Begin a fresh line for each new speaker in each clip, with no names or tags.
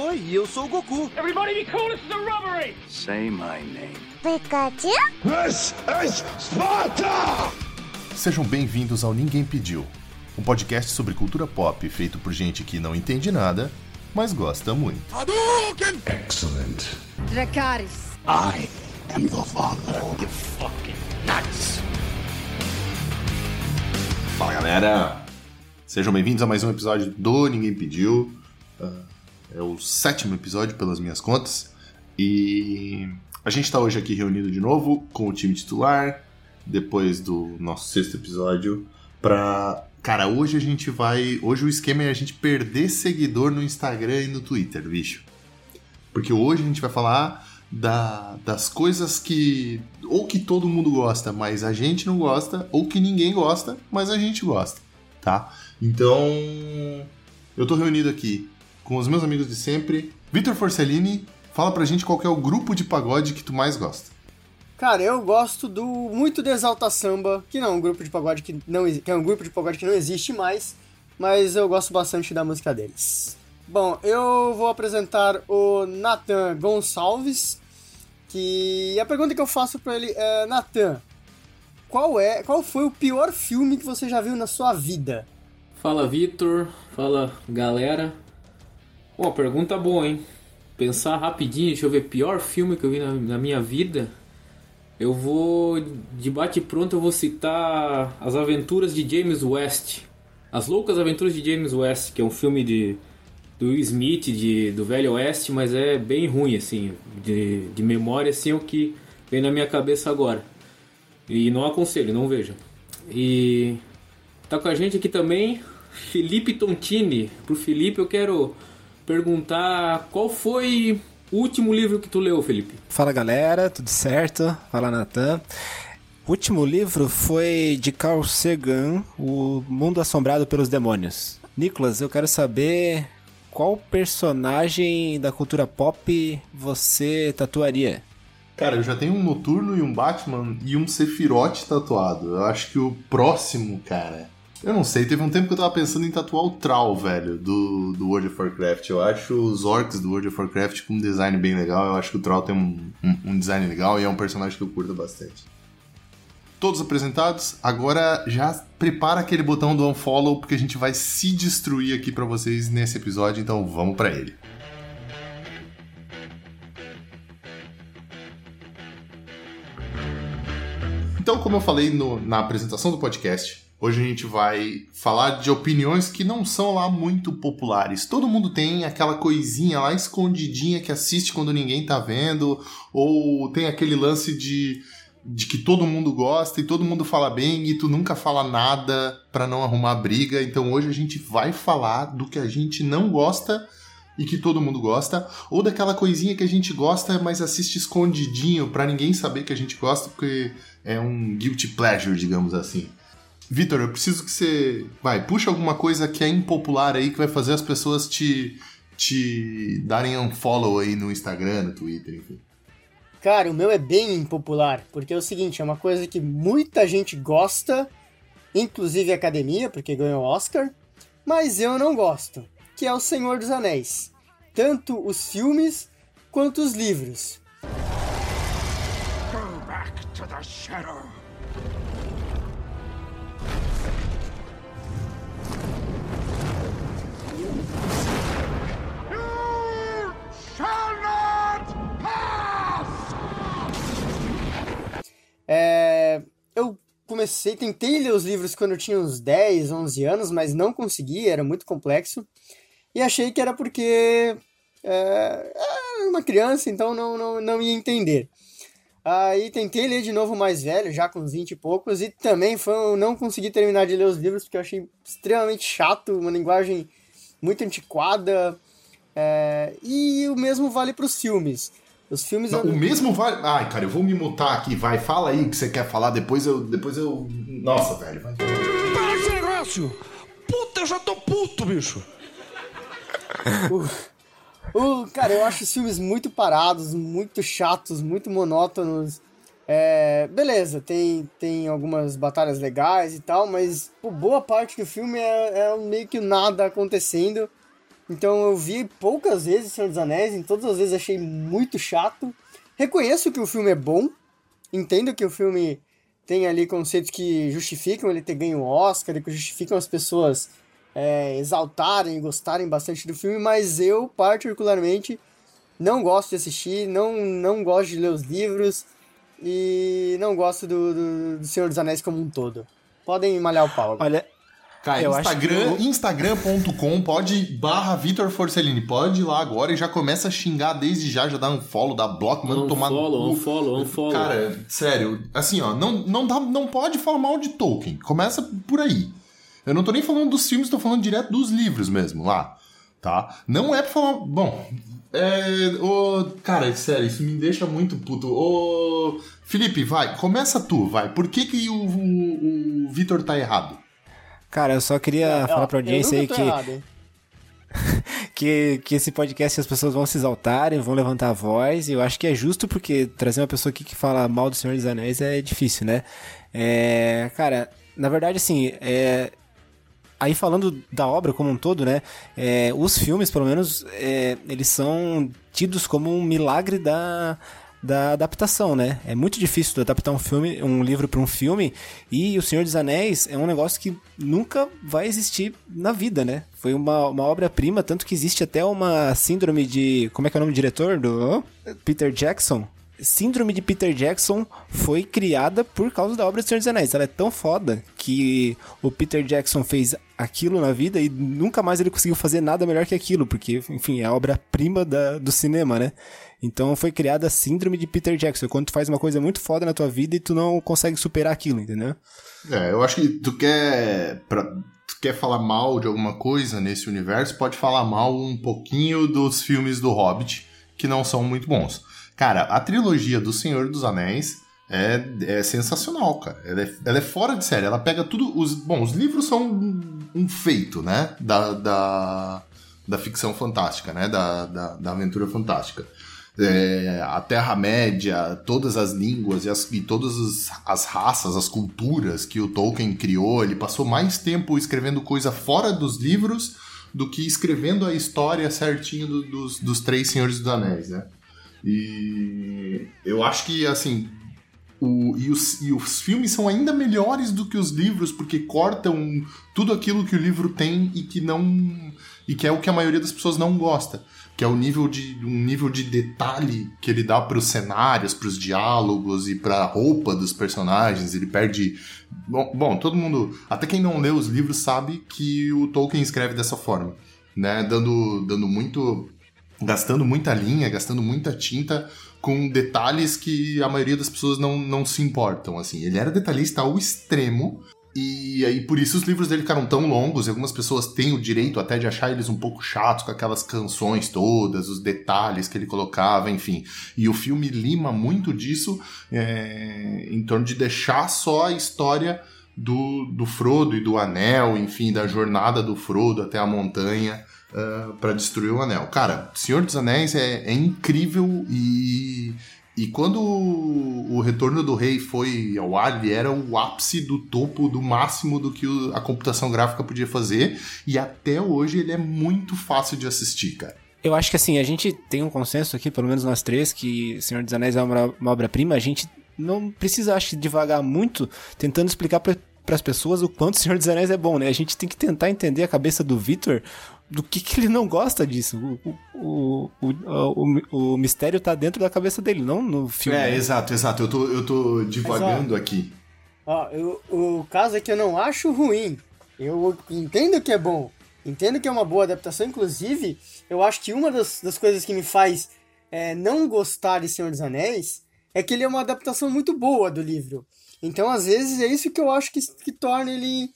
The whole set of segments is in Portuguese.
Oi, eu sou o Goku.
Everybody be cool, this is a robbery!
Say my name.
Pikachu?
This is Sparta!
Sejam bem-vindos ao Ninguém Pediu, um podcast sobre cultura pop feito por gente que não entende nada, mas gosta muito.
Hadouken! Excellent.
Dracarys.
I am your father.
You fucking nuts!
Fala galera! Sejam bem-vindos a mais um episódio do Ninguém Pediu. Ah, é o sétimo episódio, pelas minhas contas. E a gente está hoje aqui reunido de novo com o time titular, depois do nosso sexto episódio, pra. Cara, hoje a gente vai. Hoje o esquema é a gente perder seguidor no Instagram e no Twitter, bicho. Porque hoje a gente vai falar da- das coisas que. Ou que todo mundo gosta, mas a gente não gosta, ou que ninguém gosta, mas a gente gosta, tá? Então. Eu tô reunido aqui com os meus amigos de sempre. Vitor Forcellini, fala pra gente qual que é o grupo de pagode que tu mais gosta.
Cara, eu gosto do muito do Exalta Samba, que não é um grupo de pagode que não que é um grupo de pagode que não existe mais, mas eu gosto bastante da música deles. Bom, eu vou apresentar o Nathan Gonçalves, que a pergunta que eu faço pra ele é, Nathan, qual é, qual foi o pior filme que você já viu na sua vida?
Fala Vitor, fala galera. Uma pergunta boa, hein? Pensar rapidinho, deixa eu ver, pior filme que eu vi na, na minha vida. Eu vou, de bate pronto, eu vou citar As Aventuras de James West. As Loucas Aventuras de James West, que é um filme de do Smith, de, do Velho Oeste, mas é bem ruim, assim, de, de memória, assim, é o que vem na minha cabeça agora. E não aconselho, não vejam. E Tá com a gente aqui também Felipe Tontini. Pro Felipe eu quero perguntar qual foi o último livro que tu leu, Felipe?
Fala galera, tudo certo? Fala Natan. O último livro foi de Carl Sagan, O Mundo Assombrado pelos Demônios. Nicolas, eu quero saber qual personagem da cultura pop você tatuaria?
Cara, eu já tenho um Noturno e um Batman e um Sephiroth tatuado. Eu acho que o próximo, cara. Eu não sei, teve um tempo que eu tava pensando em tatuar o Troll, velho, do, do World of Warcraft. Eu acho os orcs do World of Warcraft com um design bem legal. Eu acho que o Troll tem um, um, um design legal e é um personagem que eu curto bastante. Todos apresentados, agora já prepara aquele botão do unfollow porque a gente vai se destruir aqui pra vocês nesse episódio, então vamos pra ele. Então, como eu falei no- na apresentação do podcast, hoje a gente vai falar de opiniões que não são lá muito populares. Todo mundo tem aquela coisinha lá escondidinha que assiste quando ninguém tá vendo, ou tem aquele lance de, de que todo mundo gosta e todo mundo fala bem e tu nunca fala nada pra não arrumar briga. Então hoje a gente vai falar do que a gente não gosta e que todo mundo gosta, ou daquela coisinha que a gente gosta, mas assiste escondidinho pra ninguém saber que a gente gosta, porque é um guilty pleasure, digamos assim. Vitor, eu preciso que você. Vai, puxa alguma coisa que é impopular aí que vai fazer as pessoas te. te darem um follow aí no Instagram, no Twitter, enfim.
Cara, o meu é bem impopular, porque é o seguinte, é uma coisa que muita gente gosta, inclusive a academia, porque ganhou Oscar, mas eu não gosto, que é o Senhor dos Anéis. Tanto os filmes quanto os livros.
Go back to the shadow.
É, eu comecei, tentei ler os livros quando eu tinha uns 10, 11 anos, mas não consegui, era muito complexo. E achei que era porque é, era uma criança, então não, não, não ia entender. Aí tentei ler de novo mais velho, já com uns 20 e poucos, e também foi, eu não consegui terminar de ler os livros porque eu achei extremamente chato, uma linguagem muito antiquada. é, e o mesmo vale para os filmes. Os filmes
Não,
eu-
o mesmo vai. Ai, cara, eu vou me mutar aqui, vai, fala aí o que você quer falar, depois eu. Depois eu. Nossa, velho, vai.
Para esse negócio! Puta, eu já tô puto, bicho!
O, cara, eu acho os filmes muito parados, muito chatos, muito monótonos. É, beleza, tem, tem algumas batalhas legais e tal, mas pô, boa parte do filme é, é meio que nada acontecendo. Então eu vi poucas vezes Senhor dos Anéis, em todas as vezes achei muito chato. Reconheço que o filme é bom, entendo que o filme tem ali conceitos que justificam ele ter ganho o Oscar que justificam as pessoas é, exaltarem e gostarem bastante do filme, mas eu, particularmente, não gosto de assistir, não, não gosto de ler os livros e não gosto do, do, do Senhor dos Anéis como um todo. Podem malhar o pau.
Olha,
Cara,
Eu
Instagram,
que
instagram.com, pode barra Vitor Forcellini, pode ir lá agora e já começa a xingar desde já, já dá um follow, dá bloco, manda tomar no
Unfollow,
cu.
unfollow, unfollow.
Cara, sério, assim, ó, não, não, dá, não pode falar mal de Tolkien. Começa por aí. Eu não tô nem falando dos filmes, tô falando direto dos livros mesmo, lá. Tá? Não é pra falar. Bom. É. Ô, cara, sério, isso me deixa muito puto. Ô. Felipe, vai, começa tu, vai. Por que, que o, o, o Vitor tá errado?
Cara, eu só queria falar pra audiência aí que,
errado,
que, que esse podcast as pessoas vão se exaltarem, vão levantar a voz, e eu acho que é justo porque trazer uma pessoa aqui que fala mal do Senhor dos Anéis é difícil, né? É, cara, na verdade, assim, é, aí falando da obra como um todo, né? é, os filmes, pelo menos, é, eles são tidos como um milagre da, da adaptação, né? É muito difícil adaptar um filme, um livro para um filme, e O Senhor dos Anéis é um negócio que nunca vai existir na vida, né? Foi uma, uma obra-prima, tanto que existe até uma síndrome de. Como é que é o nome do diretor? Do Peter Jackson. Síndrome de Peter Jackson foi criada por causa da obra do Senhor dos Anéis. Ela é tão foda que o Peter Jackson fez aquilo na vida e nunca mais ele conseguiu fazer nada melhor que aquilo, porque, enfim, é a obra-prima do cinema, né? Então foi criada a síndrome de Peter Jackson, quando tu faz uma coisa muito foda na tua vida e tu não consegue superar aquilo, entendeu?
É, eu acho que tu quer. Pra, tu quer falar mal de alguma coisa nesse universo, pode falar mal um pouquinho dos filmes do Hobbit, que não são muito bons. Cara, a trilogia do Senhor dos Anéis é, é sensacional, cara. Ela é, ela é fora de série. Ela pega tudo. Os, bom, os livros são um, um feito, né? Da, da, da ficção fantástica, né? Da, da, da aventura fantástica. É, a Terra-média, todas as línguas e, as- e todas as, as raças, as culturas que o Tolkien criou. Ele passou mais tempo escrevendo coisa fora dos livros do que escrevendo a história certinho do- dos, dos três Senhores dos Anéis, né? E eu acho que, assim, o- e, os, e os filmes são ainda melhores do que os livros, porque cortam tudo aquilo que o livro tem e que não. e que é o que a maioria das pessoas não gosta. Que é o nível de, um nível de detalhe que ele dá para os cenários, para os diálogos e para a roupa dos personagens. Ele perde. Bom, bom, todo mundo. Até quem não lê os livros sabe que o Tolkien escreve dessa forma, né? Dando, dando muito gastando muita linha, gastando muita tinta com detalhes que a maioria das pessoas não, não se importam, assim. Ele era detalhista ao extremo e aí por isso os livros dele ficaram tão longos e algumas pessoas têm o direito até de achar eles um pouco chatos com aquelas canções todas, os detalhes que ele colocava, enfim. E o filme lima muito disso é, em torno de deixar só a história do, do Frodo e do Anel, enfim, da jornada do Frodo até a montanha para destruir o Anel. Cara, Senhor dos Anéis é, é incrível e, e quando o, Retorno do Rei foi ao ar, ele era o ápice do topo, do máximo do que a computação gráfica podia fazer e até hoje ele é muito fácil de assistir, cara.
Eu acho que assim, a gente tem um consenso aqui, pelo menos nós três, que Senhor dos Anéis é uma, uma obra-prima, a gente não precisa, acho, que, devagar muito tentando explicar para as pessoas o quanto Senhor dos Anéis é bom, né? A gente tem que tentar entender a cabeça do Victor do que, que ele não gosta disso. O, o, o, o, o, o mistério tá dentro da cabeça dele, não no filme.
É,
né?
exato, exato. Eu tô, eu tô divagando aqui.
Ó, eu- o caso é que eu não acho ruim. Eu entendo que é bom. Entendo que é uma boa adaptação. Inclusive, eu acho que uma das, das coisas que me faz é, não gostar de Senhor dos Anéis é que ele é uma adaptação muito boa do livro. Então, às vezes, é isso que eu acho que, que torna ele,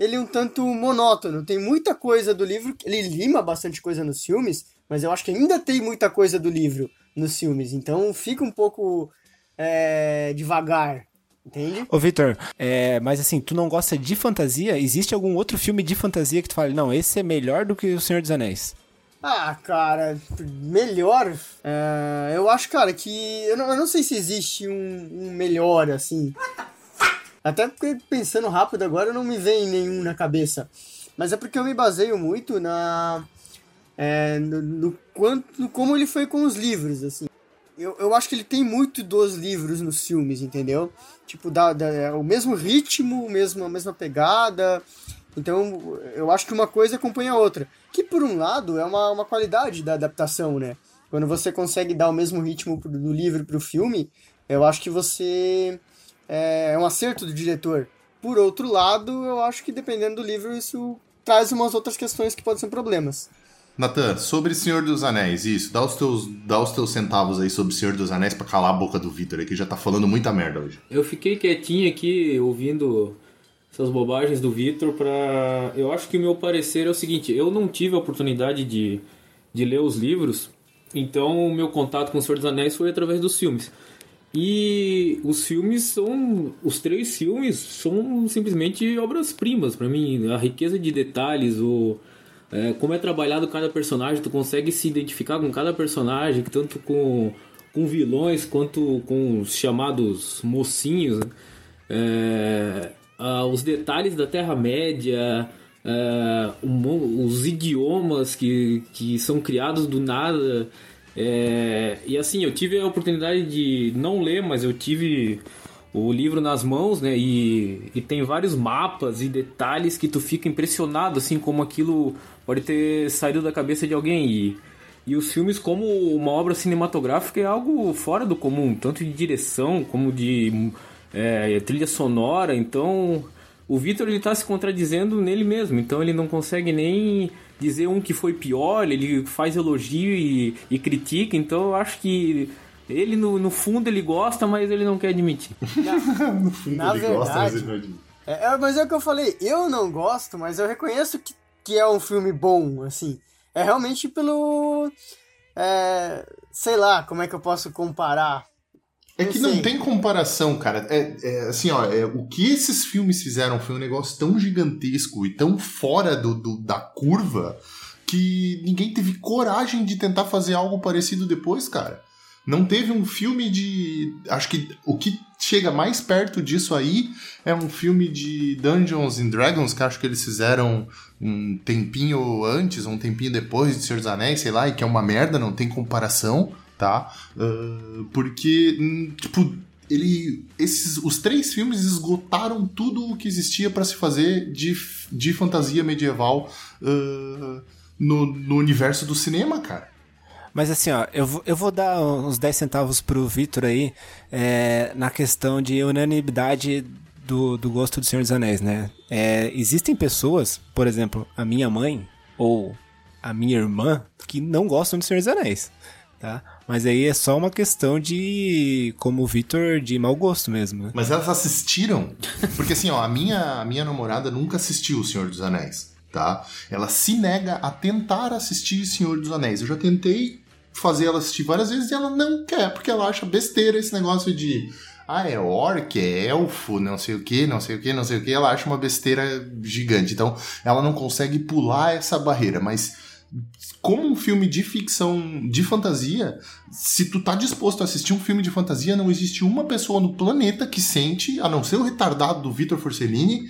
ele um tanto monótono. Tem muita coisa do livro, ele lima bastante coisa nos filmes, mas eu acho que ainda tem muita coisa do livro nos filmes. Então, fica um pouco é, devagar, entende?
Ô, Victor, é, mas assim, tu não gosta de fantasia? Existe algum outro filme de fantasia que tu fala, não, esse é melhor do que O Senhor dos Anéis?
Ah, cara, melhor. é, eu acho, cara, que. Eu não, eu não sei se existe um, um melhor, assim. Até porque pensando rápido agora não me vem nenhum na cabeça. Mas é porque eu me baseio muito na. é, no, no quanto, no como ele foi com os livros, assim. Eu, eu acho que ele tem muito dos livros nos filmes, entendeu? Tipo, dá, dá é o mesmo ritmo, mesmo, a mesma pegada. Então, eu acho que uma coisa acompanha a outra. Que, por um lado, é uma, uma qualidade da adaptação, né? Quando você consegue dar o mesmo ritmo do livro pro filme, eu acho que você. É, um acerto do diretor. Por outro lado, eu acho que dependendo do livro, isso traz umas outras questões que podem ser problemas.
Natan, sobre Senhor dos Anéis, isso, dá os teus, dá os teus centavos aí sobre Senhor dos Anéis pra calar a boca do Vitor aí, que já tá falando muita merda hoje.
Eu fiquei quietinho aqui ouvindo essas bobagens do Vitor pra. Eu acho que o meu parecer é o seguinte: eu não tive a oportunidade de, de ler os livros, então o meu contato com o Senhor dos Anéis foi através dos filmes. E os filmes são. Os três filmes são simplesmente obras-primas para mim. A riqueza de detalhes, o. É, como é trabalhado cada personagem, tu consegue se identificar com cada personagem, tanto com, com vilões quanto com os chamados mocinhos. Né? É, os detalhes da Terra-média, é, os idiomas que, que são criados do nada. É, e assim, eu tive a oportunidade de não ler, mas eu tive o livro nas mãos, né? E, e tem vários mapas e detalhes que tu fica impressionado, assim, como aquilo pode ter saído da cabeça de alguém. E, e os filmes, como uma obra cinematográfica, é algo fora do comum, tanto de direção como de é, trilha sonora. Então, o Vitor ele tá se contradizendo nele mesmo, então ele não consegue nem dizer um que foi pior, ele faz elogio e, e critica, então eu acho que ele no, no fundo ele gosta, mas ele não quer admitir.
Na, no fundo na ele verdade, gosta, mas ele não admite. É, é, mas é o que eu falei, eu não gosto, mas eu reconheço que, que é um filme bom, assim. É realmente pelo. É, sei lá, como é que eu posso comparar?
É que não tem comparação, cara. É, é assim, ó, é, o que esses filmes fizeram foi um negócio tão gigantesco e tão fora do, do, da curva que ninguém teve coragem de tentar fazer algo parecido depois, cara. Não teve um filme de. Acho que o que chega mais perto disso aí é um filme de Dungeons and Dragons, que acho que eles fizeram um tempinho antes, um tempinho depois de Senhor dos Anéis, sei lá, e que é uma merda, não tem comparação tá? Uh, porque, hum, tipo, ele, esses, os três filmes esgotaram tudo o que existia para se fazer de, de fantasia medieval uh, no, no universo do cinema, cara.
Mas assim, ó, eu eu vou dar uns 10 centavos pro Vitor aí é, na questão de unanimidade do, do gosto do Senhor dos Anéis, né? É, existem pessoas, por exemplo, a minha mãe ou a minha irmã, que não gostam de Senhor dos Anéis, tá? Mas aí é só uma questão de, como o Victor, de mau gosto mesmo, né?
Mas elas assistiram? Porque assim, ó, a minha, a minha namorada nunca assistiu O Senhor dos Anéis, tá? Ela se nega a tentar assistir Senhor dos Anéis. Eu já tentei fazer ela assistir várias vezes e ela não quer, porque ela acha besteira esse negócio de ah, é orc, é elfo, não sei o que, não sei o que, não sei o que, ela acha uma besteira gigante. Então, ela não consegue pular essa barreira, mas como um filme de ficção, de fantasia, se tu tá disposto a assistir um filme de fantasia, não existe uma pessoa no planeta que sente, a não ser o retardado do Vitor Forcellini,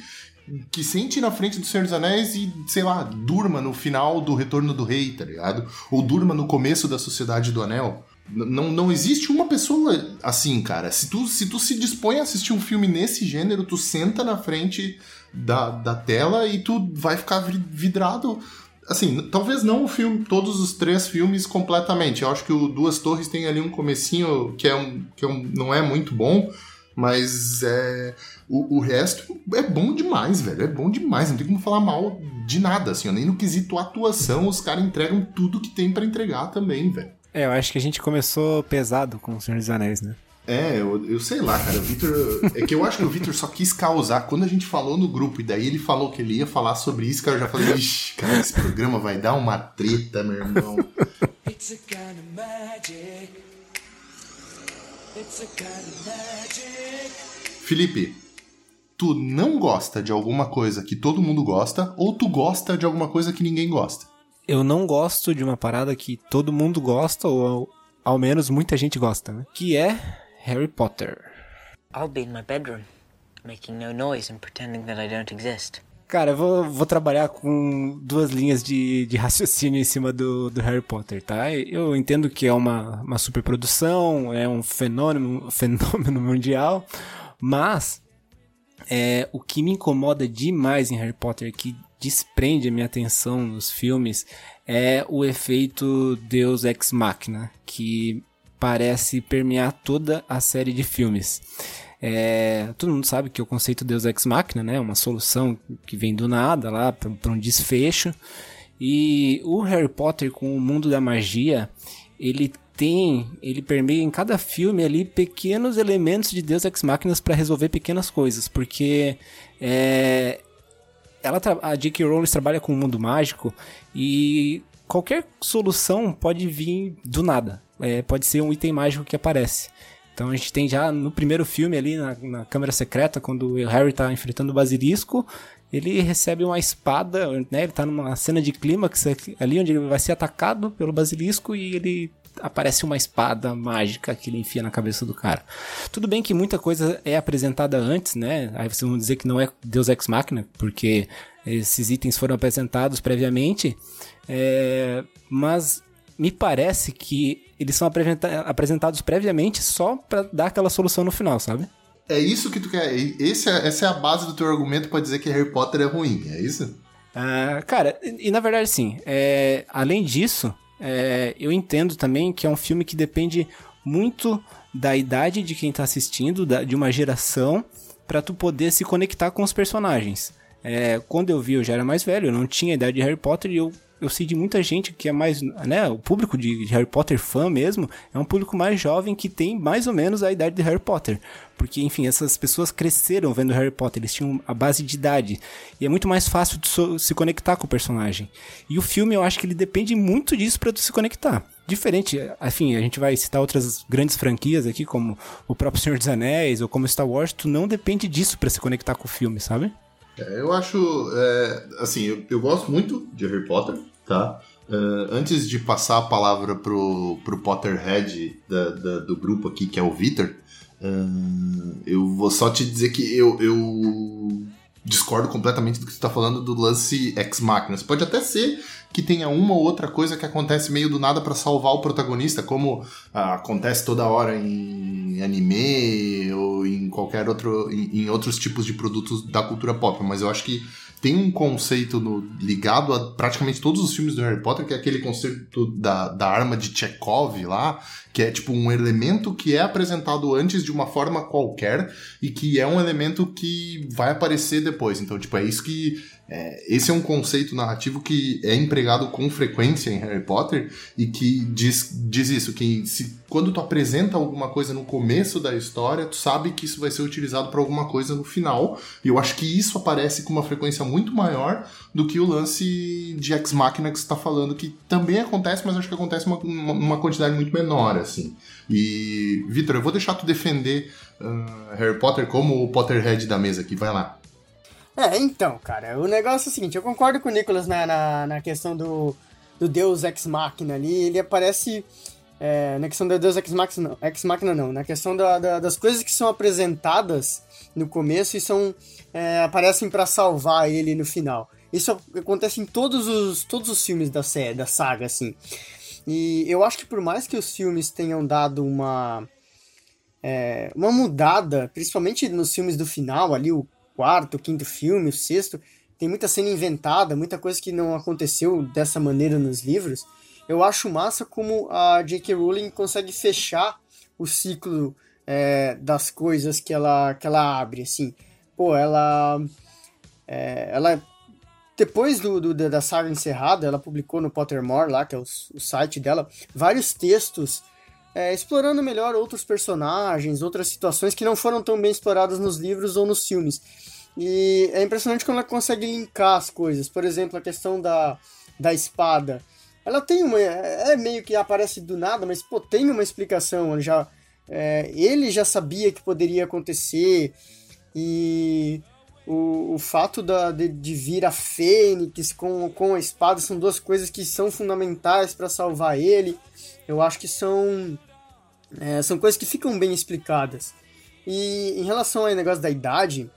que sente na frente do Senhor dos Anéis e, sei lá, durma no final do Retorno do Rei, tá ligado? Ou durma no começo da Sociedade do Anel. Não, não existe uma pessoa assim, cara. Se tu, se tu se dispõe a assistir um filme nesse gênero, tu senta na frente da, da tela e tu vai ficar vidrado assim, talvez não o filme, todos os três filmes completamente. Eu acho que o Duas Torres tem ali um comecinho que é um, que é um, não é muito bom, mas é o, o resto é bom demais, velho. É bom demais, não tem como falar mal de nada, assim. Nem no quesito atuação, os caras entregam tudo que tem para entregar também, velho.
É, eu acho que a gente começou pesado com o Senhor dos Anéis, né?
É, eu, eu sei lá, cara. O Victor. É que eu acho que o Victor só quis causar. Quando a gente falou no grupo e daí ele falou que ele ia falar sobre isso, cara, eu já falei, ixi, cara, esse programa vai dar uma treta, meu irmão. It's a kind of magic. It's a kind of magic. Felipe, tu não gosta de alguma coisa que todo mundo gosta ou tu gosta de alguma coisa que ninguém gosta?
Eu não gosto de uma parada que todo mundo gosta ou ao menos muita gente gosta, né? Que é Harry Potter.
I'll be in my bedroom, making no noise and pretending that I don't exist.
Cara, eu vou, vou trabalhar com duas linhas de, de raciocínio em cima do, do Harry Potter, tá? Eu entendo que é uma, uma superprodução, é um fenômeno, fenômeno mundial, mas é, o que me incomoda demais em Harry Potter, que desprende a minha atenção nos filmes, é o efeito Deus Ex Machina, que parece permear toda a série de filmes. É, todo mundo sabe que o conceito Deus Ex Machina, né, uma solução que vem do nada lá para um desfecho. E o Harry Potter com o mundo da magia, ele tem, ele permeia em cada filme ali pequenos elementos de Deus Ex Machina para resolver pequenas coisas, porque é, ela a J.K. Rowling trabalha com o mundo mágico e qualquer solução pode vir do nada. É, pode ser um item mágico que aparece. Então a gente tem já no primeiro filme ali, na, na câmera secreta, quando o Harry tá enfrentando o basilisco, ele recebe uma espada, né? Ele tá numa cena de clímax ali onde ele vai ser atacado pelo basilisco e ele aparece uma espada mágica que ele enfia na cabeça do cara. Tudo bem que muita coisa é apresentada antes, né? Aí vocês vão dizer que não é Deus Ex Machina, porque esses itens foram apresentados previamente, é... mas me parece que eles são apresentados previamente só para dar aquela solução no final, sabe?
É isso que tu quer. Esse é, essa é a base do teu argumento para dizer que Harry Potter é ruim, é isso?
Ah, cara, e, e, na verdade sim. É, além disso, é, eu entendo também que é um filme que depende muito da idade de quem tá assistindo, da, de uma geração, para tu poder se conectar com os personagens. É, quando eu vi, eu já era mais velho, eu não tinha a idade de Harry Potter e eu eu sei de muita gente que é mais, né, o público de, Harry Potter fã mesmo, é um público mais jovem que tem mais ou menos a idade de Harry Potter. Porque, enfim, essas pessoas cresceram vendo Harry Potter, eles tinham a base de idade. E é muito mais fácil de so se conectar com o personagem. E o filme, eu acho que ele depende muito disso para tu se conectar. Diferente, enfim, a gente vai citar outras grandes franquias aqui, como o próprio Senhor dos Anéis ou como Star Wars, tu não depende disso para se conectar com o filme, sabe?
É, eu acho, é, assim, eu, eu, gosto muito de Harry Potter, tá? Uh, antes de passar a palavra pro, pro Potterhead da, da, do grupo aqui, que é o Vitor, uh, eu vou só te dizer que eu, eu discordo completamente do que você está falando do lance Ex Machina. Pode até ser que tenha uma ou outra coisa que acontece meio do nada para salvar o protagonista, como ah, acontece toda hora em anime ou em qualquer outro em, em, outros tipos de produtos da cultura pop, mas eu acho que tem um conceito no, ligado a praticamente todos os filmes do Harry Potter, que é aquele conceito da, da arma de Chekhov lá, que é tipo um elemento que é apresentado antes de uma forma qualquer e que é um elemento que vai aparecer depois. Então, tipo, é isso que é, esse é um conceito narrativo que é empregado com frequência em Harry Potter e que diz, diz isso, que se, quando tu apresenta alguma coisa no começo da história, tu sabe que isso vai ser utilizado para alguma coisa no final. E eu acho que isso aparece com uma frequência muito maior do que o lance de Ex Machina que você está falando, que também acontece, mas acho que acontece uma, uma, quantidade muito menor, assim. E, Vitor, eu vou deixar tu defender uh, Harry Potter como o Potterhead da mesa aqui, vai lá.
É, então, cara, o negócio é o seguinte, eu concordo com o Nicolas na, na, na questão do, do Deus Ex Machina ali, ele aparece... É, na questão do Deus Ex Machina, Ex Machina não, na questão da, da, das coisas que são apresentadas no começo e são é, aparecem para salvar ele no final. Isso acontece em todos os, todos os filmes da série, da saga, assim. E eu acho que por mais que os filmes tenham dado uma é, uma mudada, principalmente nos filmes do final, ali o quarto, quinto filme, o sexto, tem muita cena inventada, muita coisa que não aconteceu dessa maneira nos livros. Eu acho massa como a J.K. Rowling consegue fechar o ciclo é, das coisas que ela, que ela abre, assim. Pô, ela... É, ela depois do, do, da saga encerrada, ela publicou no Pottermore, lá, que é o, o site dela, vários textos é, explorando melhor outros personagens, outras situações que não foram tão bem exploradas nos livros ou nos filmes. E é impressionante como ela consegue linkar as coisas. Por exemplo, a questão da, da espada. Ela tem uma. É meio que aparece do nada, mas pô, tem uma explicação. Já, é, ele já sabia que poderia acontecer. E o, o fato da, de, de vir a Fênix com, com a espada são duas coisas que são fundamentais para salvar ele. Eu acho que são, é, são coisas que ficam bem explicadas. E em relação ao negócio da idade,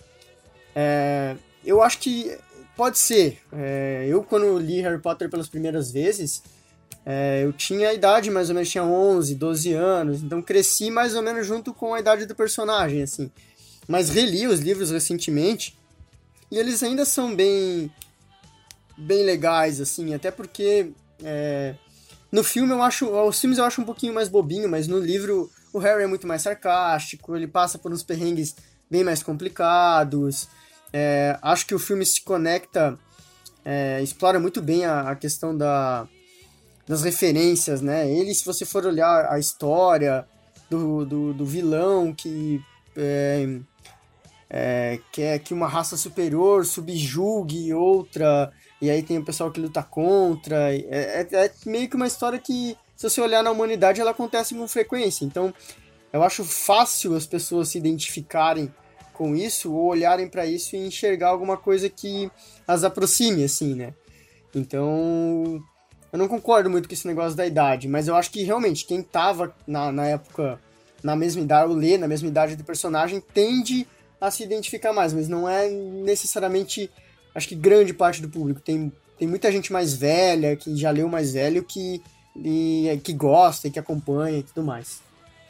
é, eu acho que pode ser. É, eu, quando li Harry Potter pelas primeiras vezes, é, eu tinha a idade mais ou menos, tinha 11, 12 anos, então cresci mais ou menos junto com a idade do personagem, assim. Mas reli os livros recentemente e eles ainda são bem bem legais, assim, até porque é, no filme eu acho, os filmes eu acho um pouquinho mais bobinho, mas no livro o Harry é muito mais sarcástico, ele passa por uns perrengues bem mais complicados. É, acho que o filme se conecta, é, explora muito bem a, a questão da, das referências, né? Ele, se você for olhar a história do, do, do vilão que é, é, quer que uma raça superior subjugue outra, e aí tem o pessoal que luta contra. É, é, é, meio que uma história que, se você olhar na humanidade, ela acontece com frequência. Então, eu acho fácil as pessoas se identificarem com isso, ou olharem para isso e enxergar alguma coisa que as aproxime, assim, né? Então, eu não concordo muito com esse negócio da idade, mas eu acho que realmente quem tava na, na época, na mesma idade, ou lê na mesma idade do personagem, tende a se identificar mais, mas não é necessariamente, acho que grande parte do público. Tem, tem muita gente mais velha, que já leu mais velho, que, e, que gosta e que acompanha e tudo mais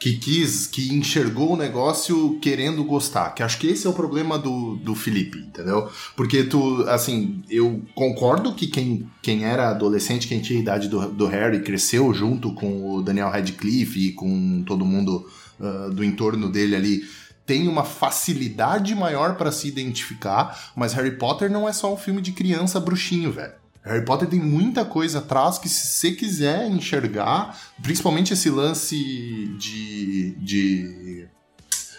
que quis, que enxergou o negócio querendo gostar. Que acho que esse é o problema do, do Felipe, entendeu? Porque tu, assim, eu concordo que quem, quem era adolescente, quem tinha a idade do, do Harry, cresceu junto com o Daniel Radcliffe e com todo mundo uh, do entorno dele ali tem uma facilidade maior para se identificar, mas Harry Potter não é só um filme de criança bruxinho, velho. Harry Potter tem muita coisa atrás que, se você quiser enxergar, principalmente esse lance de, de,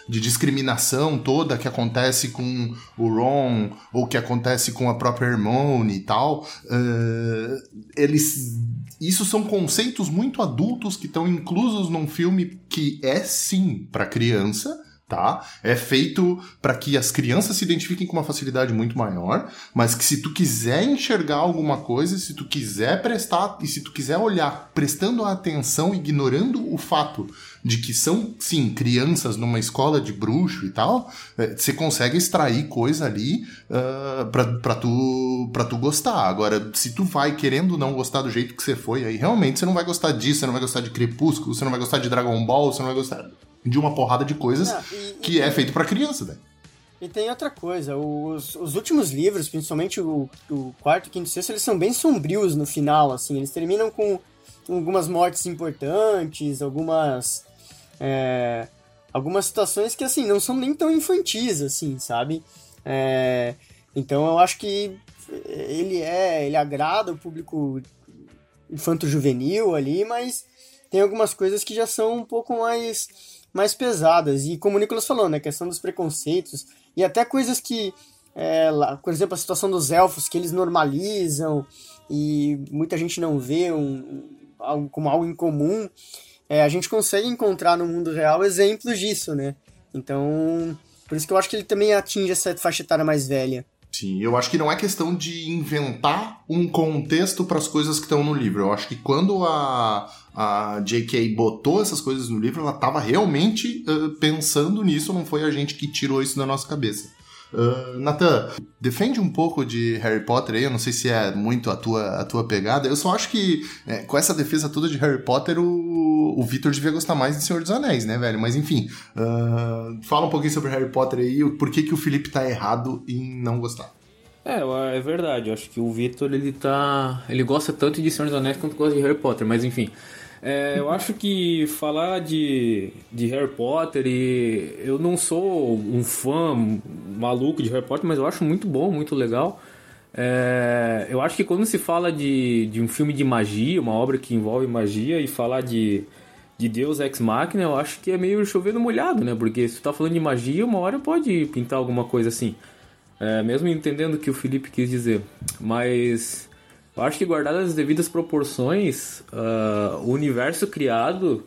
de discriminação toda que acontece com o Ron ou que acontece com a própria Hermione e tal, uh, eles isso são conceitos muito adultos que estão inclusos num filme que é sim para criança, tá? É feito para que as crianças se identifiquem com uma facilidade muito maior, mas que se tu quiser enxergar alguma coisa, se tu quiser prestar e se tu quiser olhar prestando atenção, ignorando o fato de que são, sim, crianças numa escola de bruxo e tal, é, você consegue extrair coisa ali uh, pra, pra, tu, pra tu gostar. Agora, se tu vai querendo não gostar do jeito que você foi, aí realmente você não vai gostar disso, você não vai gostar de Crepúsculo, você não vai gostar de Dragon Ball, você não vai gostar de uma porrada de coisas não, e, que e, é feito para criança, velho.
E tem outra coisa, os, os últimos livros, principalmente o, o quarto, quinto e sexto, eles são bem sombrios no final, assim, eles terminam com algumas mortes importantes, algumas é, algumas situações que, assim, não são nem tão infantis, assim, sabe? É, então eu acho que ele é, ele agrada o público infanto-juvenil ali, mas tem algumas coisas que já são um pouco mais mais pesadas. E como o Nicolas falou, né, a questão dos preconceitos e até coisas que, é, lá, por exemplo, a situação dos elfos, que eles normalizam e muita gente não vê um, algo, como algo incomum, é, a gente consegue encontrar no mundo real exemplos disso, né? Então, por isso que eu acho que ele também atinge essa faixa etária mais velha.
Sim, eu acho que não é questão de inventar um contexto para as coisas que estão no livro. Eu acho que quando a, a J.K. botou essas coisas no livro, ela estava realmente uh, pensando nisso, não foi a gente que tirou isso da nossa cabeça. Uh, Nathan, defende um pouco de Harry Potter aí, eu não sei se é muito a tua, a tua pegada. Eu só acho que é, com essa defesa toda de Harry Potter, o, o Victor devia gostar mais de Senhor dos Anéis, né, velho? Mas enfim, uh, fala um pouquinho sobre Harry Potter aí, por que, que o Felipe tá errado em não gostar.
É, é verdade, eu acho que o Victor ele tá. ele gosta tanto de Senhor dos Anéis quanto gosta de Harry Potter, mas enfim. É, eu acho que falar de, de Harry Potter e eu não sou um fã maluco de Harry Potter, mas eu acho muito bom, muito legal. É, eu acho que quando se fala de, de um filme de magia, uma obra que envolve magia, e falar de, de Deus Ex Machina, eu acho que é meio chovendo molhado, né? Porque se tu tá falando de magia, uma hora pode pintar alguma coisa assim. É, mesmo entendendo o que o Felipe quis dizer. Mas eu acho que guardadas as devidas proporções, uh, o universo criado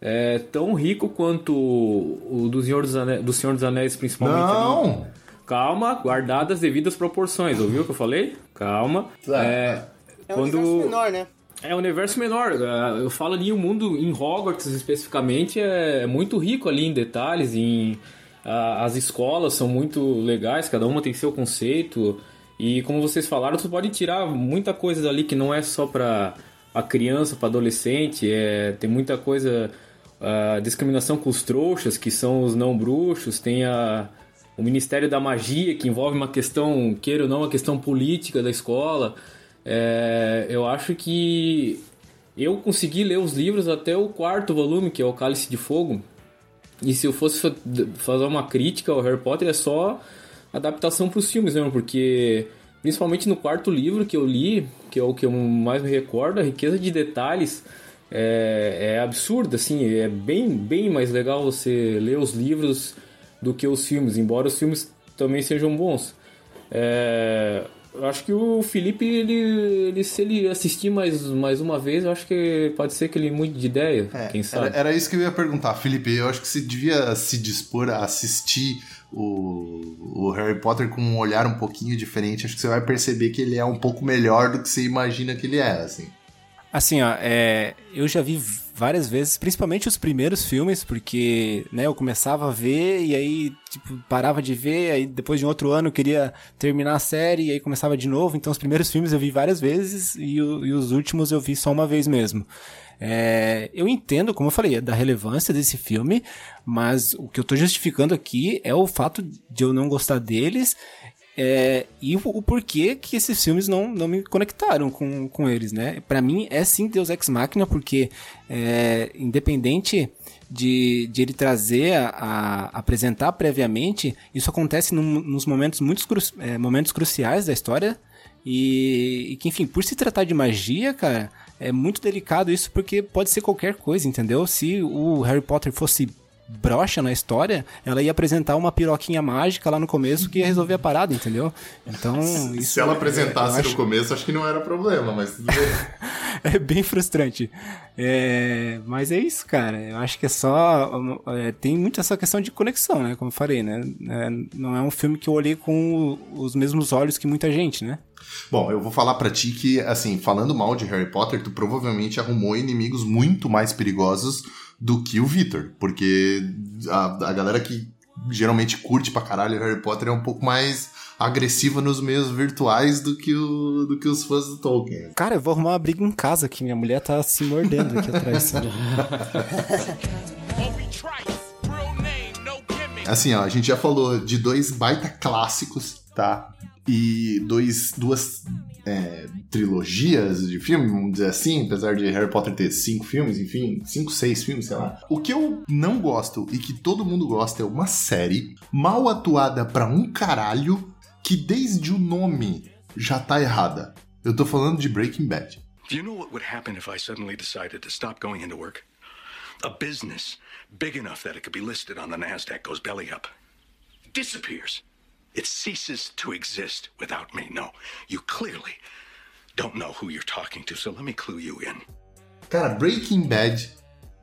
é tão rico quanto o do Senhor dos Anéis, do Senhor dos Anéis principalmente.
Não! Ali.
Calma, guardadas as devidas proporções. Ouviu o que eu falei? Calma.
É, é quando... um universo menor, né?
É um universo menor. Ah, eu falo ali o mundo em Hogwarts especificamente é muito rico ali em detalhes, em as escolas são muito legais, cada uma tem seu conceito. E como vocês falaram, tu pode tirar muita coisa dali que não é só pra a criança, pra adolescente, é, tem muita coisa, a discriminação com os trouxas, que são os não bruxos, tem a, o Ministério da Magia, que envolve uma questão, queira ou não, uma questão política da escola. É, eu acho que eu consegui ler os livros até o quarto volume, que é o Cálice de Fogo. E se eu fosse fazer uma crítica ao Harry Potter, é só adaptação para os filmes mesmo, porque principalmente no quarto livro que eu li, que é o que eu mais me recordo, a riqueza de detalhes é, é absurda, assim, é bem, bem mais legal você ler os livros do que os filmes, embora os filmes também sejam bons. É, eu acho que o Felipe, ele, ele, se ele assistir mais, mais uma vez, eu acho que pode ser que ele mude de ideia,
É,
quem sabe.
Era, era isso que eu ia perguntar, Felipe. Eu acho que você devia se dispor a assistir o, o Harry Potter com um olhar um pouquinho diferente. Acho que você vai perceber que ele é um pouco melhor do que você imagina que ele é, assim.
Assim, ó, é, eu já vi várias vezes, principalmente os primeiros filmes, porque, né, eu começava a ver e aí, tipo, parava de ver, aí depois de um outro ano eu queria terminar a série e aí começava de novo. Então os primeiros filmes eu vi várias vezes e, e os últimos eu vi só uma vez mesmo. É, eu entendo, como eu falei, da relevância desse filme, mas o que eu tô justificando aqui é o fato de eu não gostar deles é, e o, o porquê que esses filmes não, não me conectaram com, com eles, né? Pra mim é sim Deus Ex Machina, porque é, independente de, de ele trazer a, a- apresentar previamente, isso acontece num- nos momentos muito cru, é, momentos cruciais da história e, e que, enfim, por se tratar de magia, cara, é muito delicado isso porque pode ser qualquer coisa, entendeu? Se o Harry Potter fosse brocha na história, ela ia apresentar uma piroquinha mágica lá no começo que ia resolver a parada, entendeu? Então,
Se ela
é-
apresentasse
eu acho-
no começo, acho que não era problema, mas tudo bem.
é bem frustrante. É, mas é isso, cara. Eu acho que é só. é, tem muito essa questão de conexão, né? Como eu falei, né? É, não é um filme que eu olhei com os mesmos olhos que muita gente, né?
Bom, eu vou falar pra ti que, assim, falando mal de Harry Potter, tu provavelmente arrumou inimigos muito mais perigosos do que o Victor. Porque a, a galera que geralmente curte pra caralho Harry Potter é um pouco mais agressiva nos meios virtuais do que, o, do que os fãs do Tolkien.
Cara, eu vou arrumar uma briga em casa aqui. Minha mulher tá se mordendo aqui atrás.
Assim, ó, a gente já falou de dois baita clássicos, tá? E dois, duas é, trilogias de filme, vamos dizer assim, apesar de Harry Potter ter cinco filmes, enfim, cinco, seis filmes, sei lá. O que eu não gosto e que todo mundo gosta é uma série mal atuada pra um caralho que desde o nome já tá errada. Eu tô falando de Breaking Bad.
Do you know what would happen if I suddenly decided to stop going into work? A business big enough that it could be listed on the NASDAQ goes belly up. Disappears. It ceases to exist without me. No, you clearly don't know who you're talking to, so let me clue you in.
Cara, Breaking Bad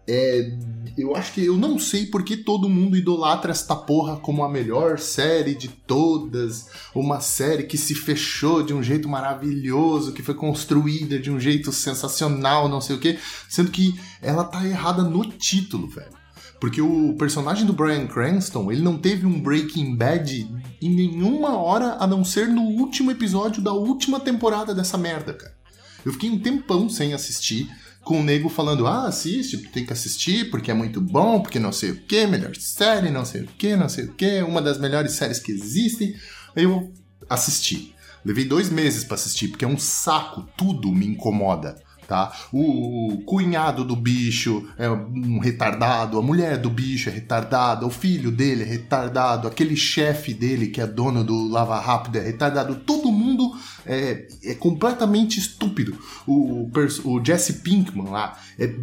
é. Eu acho que eu não sei porque todo mundo idolatra esta porra como a melhor série de todas. Uma série que se fechou de um jeito maravilhoso, que foi construída de um jeito sensacional, não sei o quê. Sendo que ela tá errada no título, velho. Porque o personagem do Bryan Cranston, ele não teve um Breaking Bad em nenhuma hora a não ser no último episódio da última temporada dessa merda, cara. Eu fiquei um tempão sem assistir, com o nego falando: ah, assiste, tem que assistir porque é muito bom, porque não sei o que, melhor série, não sei o que, não sei o que, uma das melhores séries que existem. Aí eu assisti. Levei dois meses pra assistir, porque é um saco, tudo me incomoda. Tá? O, cunhado do bicho é um retardado, a mulher do bicho é retardada, o filho dele é retardado, aquele chefe dele que é dono do Lava Rápido é retardado, todo mundo é, é completamente estúpido. O, o Jesse Pinkman lá é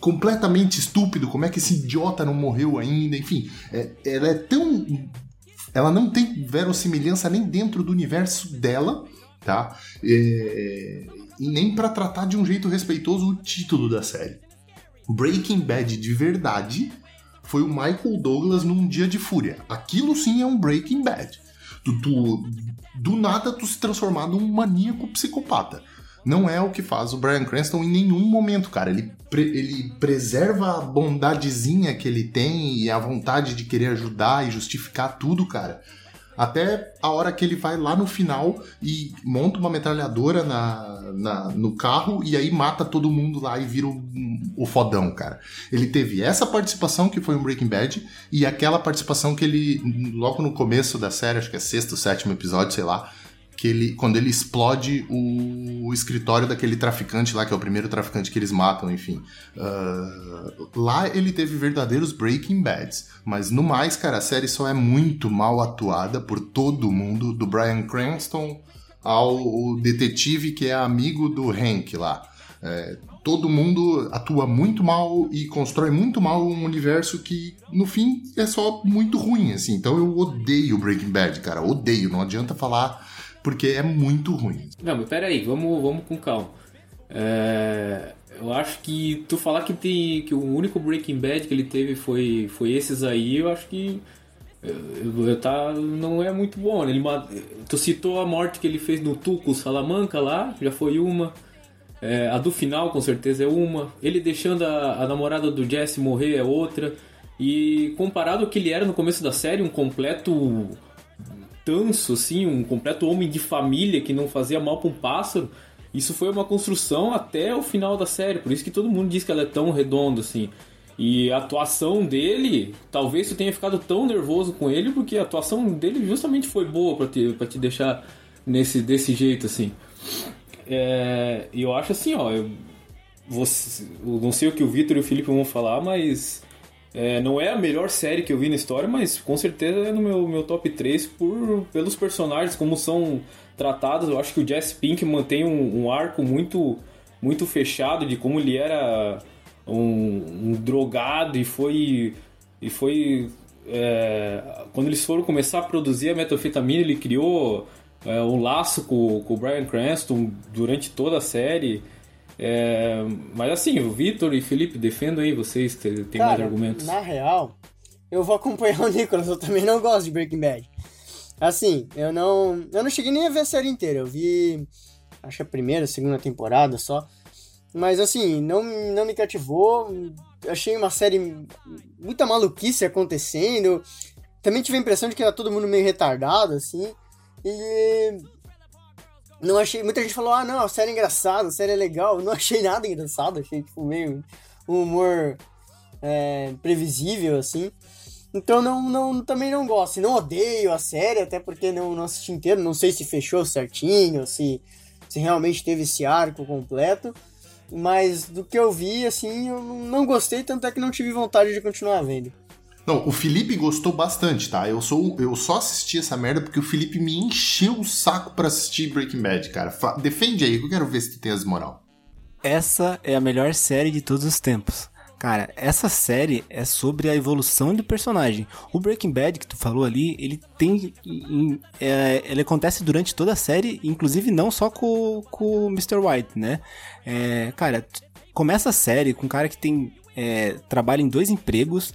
completamente estúpido, como é que esse idiota não morreu ainda, enfim, é- ela é tão ela não tem verossimilhança nem dentro do universo dela, tá? É, e nem pra tratar de um jeito respeitoso o título da série. Breaking Bad de verdade foi o Michael Douglas num dia de fúria. Aquilo sim é um Breaking Bad. Do nada tu se transformar num maníaco psicopata. Não é o que faz o Bryan Cranston em nenhum momento, cara. Ele, pre- ele preserva a bondadezinha que ele tem e a vontade de querer ajudar e justificar tudo, cara. Até a hora que ele vai lá no final e monta uma metralhadora na, na no carro e aí mata todo mundo lá e vira o, o fodão, cara. Ele teve essa participação que foi um Breaking Bad e aquela participação que ele, logo no começo da série, acho que é sexto, sétimo episódio, sei lá, que ele, quando ele explode o, o, escritório daquele traficante lá, que é o primeiro traficante que eles matam, enfim. Uh, lá ele teve verdadeiros Breaking Bads. Mas no mais, cara, a série só é muito mal atuada por todo mundo, do Brian Cranston ao detetive que é amigo do Hank lá. É, todo mundo atua muito mal e constrói muito mal um universo que, no fim, é só muito ruim, assim. Então eu odeio Breaking Bad, cara. Odeio. Não adianta falar porque é muito ruim.
Não, mas peraí, vamos, vamos com calma. É, eu acho que tu falar que, tem, que o único Breaking Bad que ele teve foi, foi esses aí, eu acho que eu, eu tá, não é muito bom. Né? Ele, tu citou a morte que ele fez no Tuco Salamanca lá, já foi uma. É, a do final, com certeza, é uma. Ele deixando a, a namorada do Jesse morrer é outra. E comparado ao que ele era no começo da série, um completo tanso, assim, um completo homem de família que não fazia mal para um pássaro. Isso foi uma construção até o final da série, por isso que todo mundo diz que ela é tão redonda assim. E a atuação dele, talvez tu tenha ficado tão nervoso com ele, porque a atuação dele justamente foi boa para te, te deixar nesse, desse jeito assim. É, e eu acho assim, ó, eu, você, eu não sei o que o Victor e o Felipe vão falar, mas é, não é a melhor série que eu vi na história, mas com certeza é no meu, meu top 3 por, pelos personagens, como são tratados. Eu acho que o Jesse Pink mantém um, um arco muito, muito fechado de como ele era um, um drogado e foi. E foi é, quando eles foram começar a produzir a metanfetamina, ele criou é, um laço com, com o Brian Cranston durante toda a série. É, mas assim, o Vitor e Felipe, defendo aí vocês, tem Cara, mais argumentos.
Na real, eu vou acompanhar o Nicolas, eu também não gosto de Breaking Bad. Assim, eu não. Eu não cheguei nem a ver a série inteira, eu vi. Acho que a primeira, segunda temporada só. Mas assim, não, não me cativou. Achei uma série muita maluquice acontecendo. Também tive a impressão de que era todo mundo meio retardado, assim. E não achei. Muita gente falou, ah, não, a série é engraçada, a série é legal. Não achei nada engraçado, achei tipo meio um humor é, previsível, assim. Então não, não, também não gosto. Não odeio a série, até porque não, não assisti inteiro. Não sei se fechou certinho, se, se realmente teve esse arco completo. Mas do que eu vi, assim, eu não gostei, tanto é que não tive vontade de continuar vendo.
Não, o Felipe gostou bastante, tá? Eu sou eu só assisti essa merda porque o Felipe me encheu o saco para assistir Breaking Bad, cara. Fa defende aí, que eu quero ver se tu tem as moral.
Essa é a melhor série de todos os tempos. Cara, essa série é sobre a evolução do personagem. O Breaking Bad que tu falou ali, ele tem. É, ele acontece durante toda a série, inclusive não só com, com o Mr. White, né? É, cara, começa a série com um cara que tem. É, trabalha em dois empregos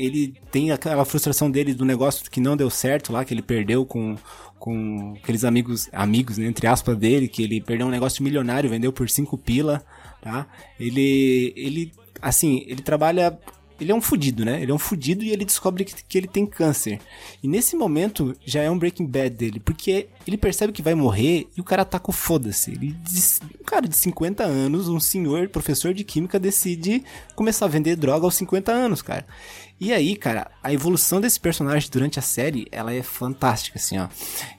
ele tem aquela frustração dele do negócio que não deu certo lá, que ele perdeu com, com aqueles amigos, amigos, né, entre aspas, dele, que ele perdeu um negócio milionário, vendeu por 5 pila, tá? Ele, ele, assim, ele trabalha ele é um fudido, né? Ele é um fudido e ele descobre que, que ele tem câncer. E nesse momento já é um Breaking Bad dele, porque ele percebe que vai morrer e o cara tá com foda-se. Ele, um cara de 50 anos, um senhor professor de química, decide começar a vender droga aos 50 anos, cara. E aí, cara, a evolução desse personagem durante a série, ela é fantástica, assim, ó.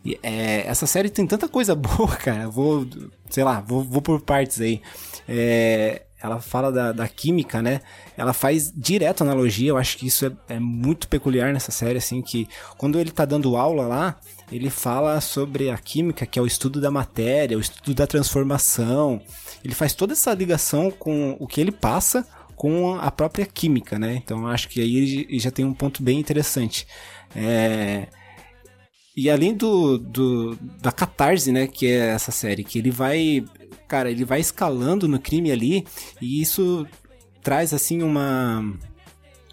E, é, essa série tem tanta coisa boa, cara. Vou, sei lá, vou, vou por partes aí. É, ela fala da, da química, né? Ela faz direto analogia, eu acho que isso é, é, muito peculiar nessa série, assim, que quando ele tá dando aula lá, ele fala sobre a química, que é o estudo da matéria, o estudo da transformação. Ele faz toda essa ligação com o que ele passa com a própria química, né? Então acho que aí já tem um ponto bem interessante. É... E além do, do, da catarse, né, que é essa série, que ele vai cara, ele vai escalando no crime ali e isso traz assim uma.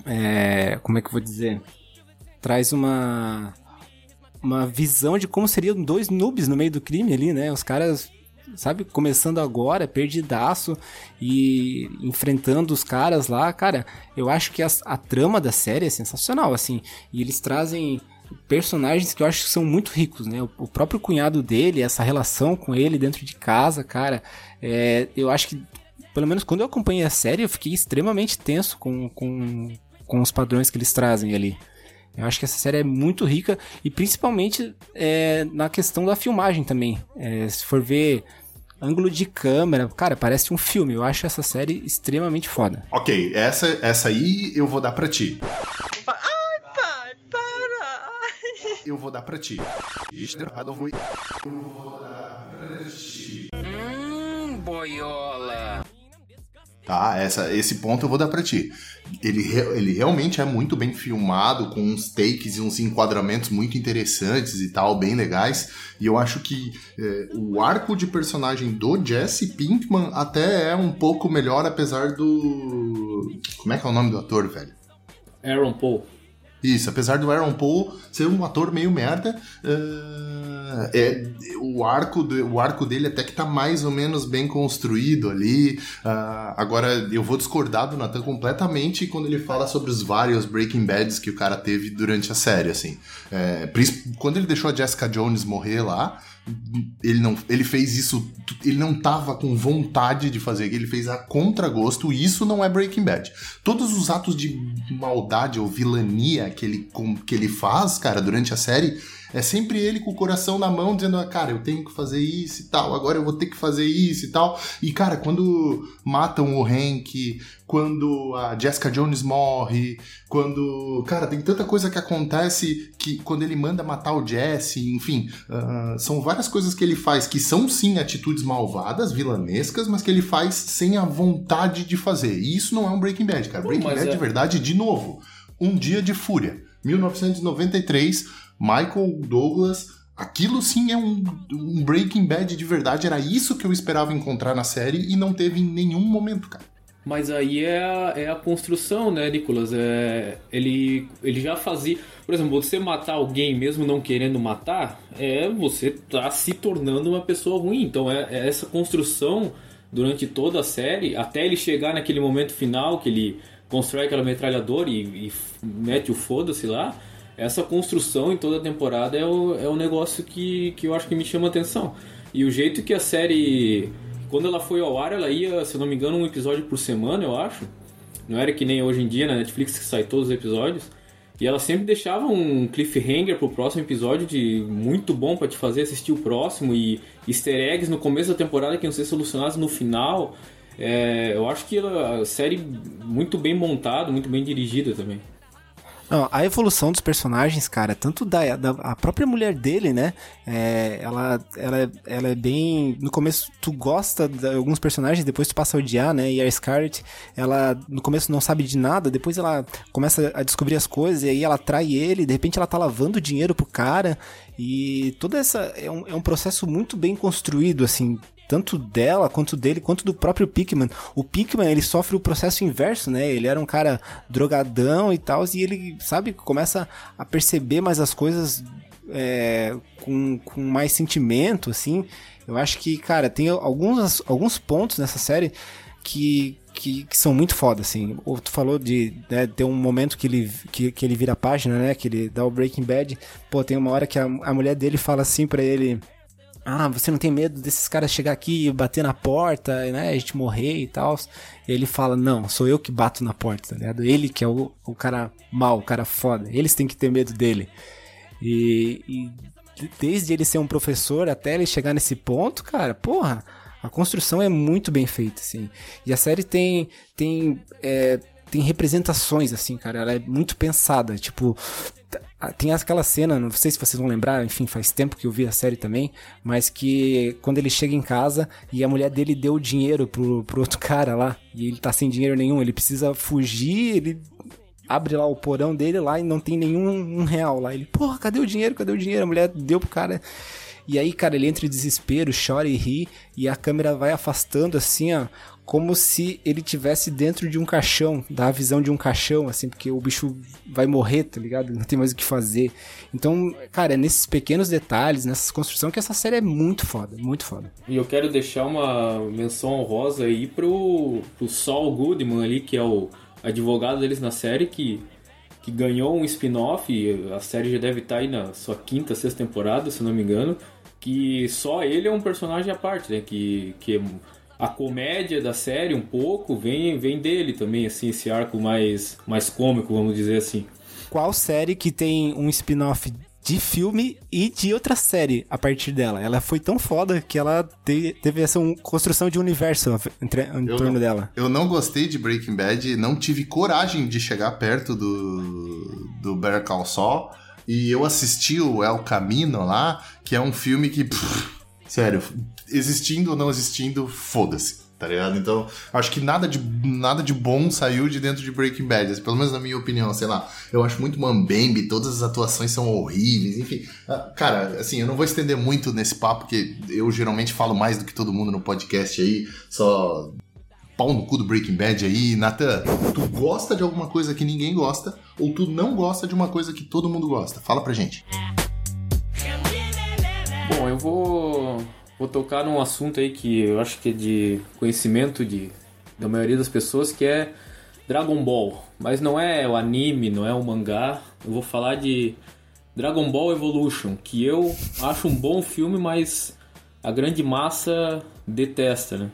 É, como é que eu vou dizer? Traz uma. Uma visão de como seriam dois noobs no meio do crime ali, né? Os caras sabe, começando agora, perdidaço e enfrentando os caras lá, cara, eu acho que a, a, trama da série é sensacional, assim, e eles trazem personagens que eu acho que são muito ricos, né? O, o próprio cunhado dele, essa relação com ele dentro de casa, cara, é, eu acho que, pelo menos quando eu acompanhei a série, eu fiquei extremamente tenso com, com, com os padrões que eles trazem ali. Eu acho que essa série é muito rica e principalmente é, na questão da filmagem também. É, se for ver ângulo de câmera, cara, parece um filme. Eu acho essa série extremamente foda.
Ok, essa, essa aí eu vou dar pra ti.
Ai, pai, para!
Eu vou dar pra ti.
Hum, boiola.
Tá, essa, esse ponto eu vou dar pra ti. Ele, ele realmente é muito bem filmado, com uns takes e uns enquadramentos muito interessantes e tal, bem legais. E eu acho que é, o arco de personagem do Jesse Pinkman até é um pouco melhor, apesar do. Como é que é o nome do ator, velho?
Aaron Paul.
Isso, apesar do Aaron Paul ser um ator meio merda, eh, é, o, arco de- o arco dele até que tá mais ou menos bem construído ali. Ah, agora, eu vou discordar do Nathan completamente quando ele fala sobre os vários Breaking Bads que o cara teve durante a série, assim. É, quando ele deixou a Jessica Jones morrer lá, ele não ele fez isso ele não tava com vontade de fazer ele fez a contragosto e isso não é Breaking Bad. Todos os atos de maldade ou vilania que ele que ele faz cara durante a série é sempre ele com o coração na mão dizendo ah, cara eu tenho que fazer isso e tal agora eu vou ter que fazer isso e tal e cara quando matam o Hank quando a Jessica Jones morre quando cara tem tanta coisa que acontece que quando ele manda matar o Jesse enfim ah, são várias coisas que ele faz que são sim atitudes malvadas, vilanescas, mas que ele faz sem a vontade de fazer. E isso não é um Breaking Bad, cara.
Pô,
Breaking Bad
é-
de verdade, de novo, Um Dia de Fúria, 1993, Michael Douglas. Aquilo sim é um, um Breaking Bad de verdade. Era isso que eu esperava encontrar na série e não teve em nenhum momento, cara.
Mas aí é a, é a construção, né, Nicolas? É, ele, ele já fazia. Por exemplo, você matar alguém mesmo não querendo matar, é você tá se tornando uma pessoa ruim. Então é, é essa construção durante toda a série, até ele chegar naquele momento final que ele constrói aquela metralhadora e, e mete o foda-se lá. Essa construção em toda a temporada é o, é o negócio que, que eu acho que me chama atenção. E o jeito que a série quando ela foi ao ar, ela ia, se eu não me engano, um episódio por semana, eu acho. Não era que nem hoje em dia na Netflix que sai todos os episódios. E ela sempre deixava um cliffhanger pro próximo episódio de muito bom para te fazer assistir o próximo e easter eggs no começo da temporada que iam ser solucionados no final. É, eu acho que a série muito bem montada, muito bem dirigida também.
Não, a evolução dos personagens, cara, tanto da, da a própria mulher dele, né? É, ela, ela, ela é bem. No começo tu gosta de alguns personagens, depois tu passa a odiar, né? E a Scarlett, ela no começo não sabe de nada, depois ela começa a descobrir as coisas, e aí ela trai ele, de repente ela tá lavando dinheiro pro cara. E toda essa. É um, é um processo muito bem construído, assim tanto dela quanto dele, quanto do próprio Pickman. O Pickman, ele sofre o processo inverso, né? Ele era um cara drogadão e tal, e ele, sabe, começa a perceber mais as coisas é, com, com mais sentimento, assim. Eu acho que, cara, tem alguns, alguns pontos nessa série que, que, que são muito foda, assim. Tu falou de né, ter um momento que ele, que, que ele vira a página, né? Que ele dá o Breaking Bad. Pô, tem uma hora que a, a mulher dele fala assim pra ele... Ah, você não tem medo desses caras chegar aqui e bater na porta, né? A gente morrer e tal. E ele fala, não, sou eu que bato na porta, tá ligado? Ele que é o, o cara mal, o cara foda. Eles têm que ter medo dele. E, e desde ele ser um professor até ele chegar nesse ponto, cara, porra, a construção é muito bem feita, assim. E a série tem tem é, tem representações, assim, cara. Ela é muito pensada, tipo tem aquela cena, não sei se vocês vão lembrar, enfim, faz tempo que eu vi a série também, mas que quando ele chega em casa e a mulher dele deu o dinheiro pro, pro outro cara lá, e ele tá sem dinheiro nenhum, ele precisa fugir, ele abre lá o porão dele lá e não tem nenhum um real lá. Ele, porra, cadê o dinheiro? Cadê o dinheiro? A mulher deu pro cara. E aí, cara, ele entra em desespero, chora e ri, e a câmera vai afastando assim, ó, como se ele tivesse dentro de um caixão, dá a visão de um caixão, assim, porque o bicho vai morrer, tá ligado? Não tem mais o que fazer. Então, cara, é nesses pequenos detalhes, nessas construções, que essa série é muito foda, muito foda.
E eu quero deixar uma menção honrosa aí pro, pro Saul Goodman ali, que é o advogado deles na série, que que ganhou um spin-off, a série já deve estar aí na sua quinta, sexta temporada, se não me engano, que só ele é um personagem à parte, né? Que, que a comédia da série um pouco vem, vem dele também, assim, esse arco mais, mais cômico, vamos dizer assim.
Qual série que tem um spin-off de filme e de outra série a partir dela? Ela foi tão foda que ela te, teve essa um, construção de universo entre, em
Eu
torno
não-
dela.
Eu não gostei de Breaking Bad, não tive coragem de chegar perto do, do Better Call Saul. E eu assisti o El Camino lá, que é um filme que, pff, sério, existindo ou não existindo, foda-se. Tá ligado? Então, acho que nada de, nada de bom saiu de dentro de Breaking Bad. assim, Pelo menos na minha opinião, sei lá. Eu acho muito mambembe, todas as atuações são horríveis, enfim. Ah, Cara, assim, eu não vou estender muito nesse papo, porque eu geralmente falo mais do que todo mundo no podcast aí, só pau no cu do Breaking Bad aí. Nathan, tu gosta de alguma coisa que ninguém gosta, ou tu não gosta de uma coisa que todo mundo gosta? Fala pra gente.
Bom, eu vou, vou tocar num assunto aí que eu acho que é de conhecimento de, da maioria das pessoas, que é Dragon Ball. Mas não é o anime, não é o mangá. Eu vou falar de Dragon Ball Evolution, que eu acho um bom filme, mas a grande massa detesta, né?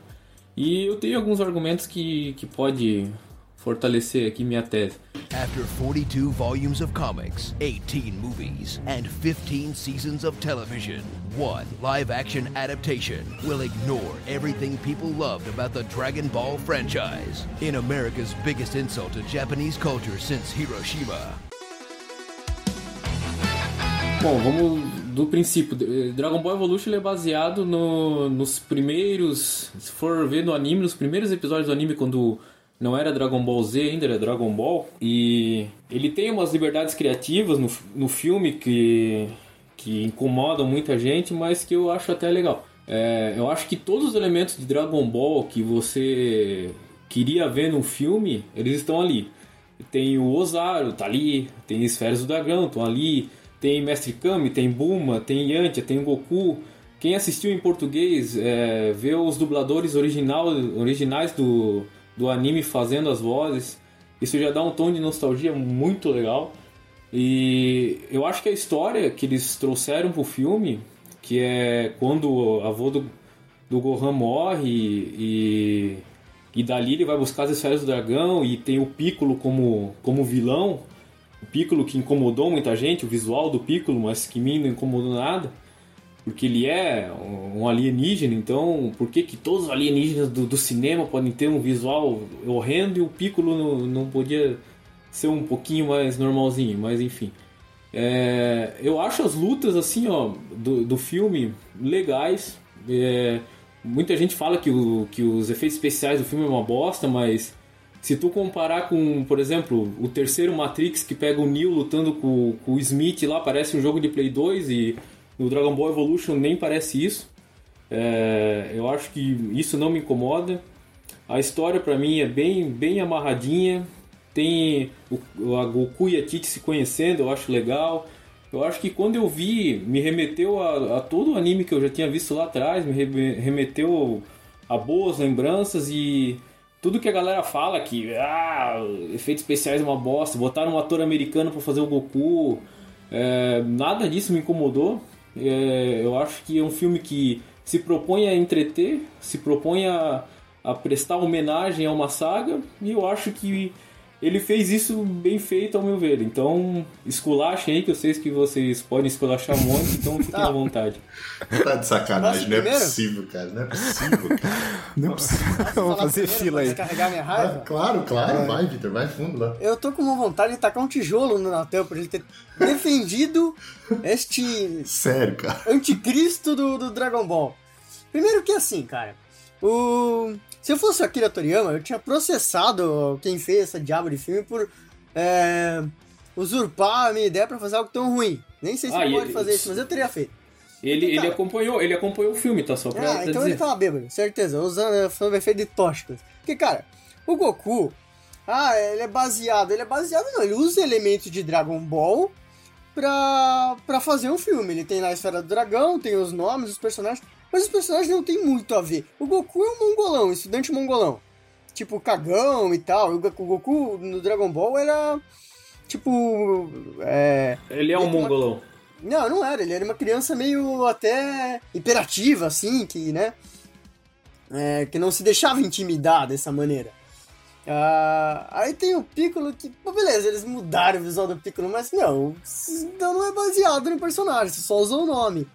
E eu tenho alguns argumentos que, que pode fortalecer aqui minha tese.
After 42 volumes of comics, 18 movies, and 15 seasons of television, one live action adaptation will ignore everything people loved about the Dragon Ball franchise in America's biggest insult to Japanese culture since Hiroshima.
Bom, vamos do princípio. Eh, Dragon Ball Evolution é baseado no- nos primeiros. Se for ver no anime, nos primeiros episódios do anime, quando não era Dragon Ball Z ainda, era Dragon Ball. E ele tem umas liberdades criativas no, no filme que, que incomodam muita gente, mas que eu acho até legal. É, eu acho que todos os elementos de Dragon Ball que você queria ver no filme, eles estão ali. Tem o Ozaru, tá ali. Tem Esferas do Dragão, estão ali. Tem Mestre Kami, tem Bulma, tem Yantia, tem Goku. Quem assistiu em português, é, vê os dubladores original, originais do, do anime fazendo as vozes. Isso já dá um tom de nostalgia muito legal. E eu acho que a história que eles trouxeram pro filme, que é quando o avô do, do Gohan morre e, e dali ele vai buscar as esferas do dragão e tem o Piccolo como, como vilão. Piccolo que incomodou muita gente, o visual do Piccolo, mas que mim não incomodou nada. Porque ele é um alienígena, então por que, que todos os alienígenas do, do cinema podem ter um visual horrendo e o Piccolo não, não podia ser um pouquinho mais normalzinho? Mas enfim. É, eu acho as lutas assim, ó, do, do filme legais. É, muita gente fala que, o, que os efeitos especiais do filme é uma bosta, mas se tu comparar com, por exemplo, o terceiro Matrix que pega o Neo lutando com, com o Smith lá, parece um jogo de Play 2 e no Dragon Ball Evolution nem parece isso. É, eu acho que isso não me incomoda. A história pra mim é bem, bem amarradinha. Tem o, a Goku e a Tite se conhecendo, eu acho legal. Eu acho que quando eu vi, me remeteu a, a todo o anime que eu já tinha visto lá atrás, me re- remeteu a boas lembranças e tudo que a galera fala que ah, efeitos especiais é uma bosta, botaram um ator americano pra fazer o Goku, é, nada disso me incomodou. É, eu acho que é um filme que se propõe a entreter, se propõe a, a prestar homenagem a uma saga, e eu acho que ele fez isso bem feito, ao meu ver. Então, esculachem aí, que eu sei que vocês podem esculachar muito, então fiquem à vontade.
Tá de sacanagem,
Posso
não é
primeiro?
possível, cara. Não é possível, cara.
Não precisa. Eu vou fazer fila aí.
Descarregar minha
Ah,
raiva?
claro, claro, vai, Vitor, vai fundo lá.
Eu tô com uma vontade de tacar um tijolo no Natan por ele ter defendido este
Sério, cara.
anticristo do, do Dragon Ball. Primeiro que assim, cara, o... se eu fosse o Akira Toriyama, eu tinha processado quem fez essa diabo de filme por é, usurpar a minha ideia pra fazer algo tão ruim. Nem sei se
Ah,
ele pode
ele-
fazer isso, mas eu teria feito.
Ele, ele
Cara.
acompanhou, ele acompanhou o filme, tá? Só pra,
Ah,
pra
então
dizer.
ele tava bêbado, certeza, usando falando efeito de tóxicos. Porque, cara, o Goku, ah, ele é baseado, ele é baseado não, ele usa elementos de Dragon Ball pra, pra fazer um filme. Ele tem lá a esfera do dragão, tem os nomes, os personagens, mas os personagens não tem muito a ver. O Goku é um mongolão, estudante mongolão. Tipo, cagão e tal. O Goku- no Dragon Ball era tipo. É,
Ele é um
uma-
mongolão.
Não, não era. Ele era uma criança meio até hiperativa, assim, que, né? é, que não se deixava intimidar dessa maneira. Ah, aí tem o Piccolo que, pô, beleza, eles mudaram o visual do Piccolo, mas não, então não é baseado no personagem, você só usou o nome.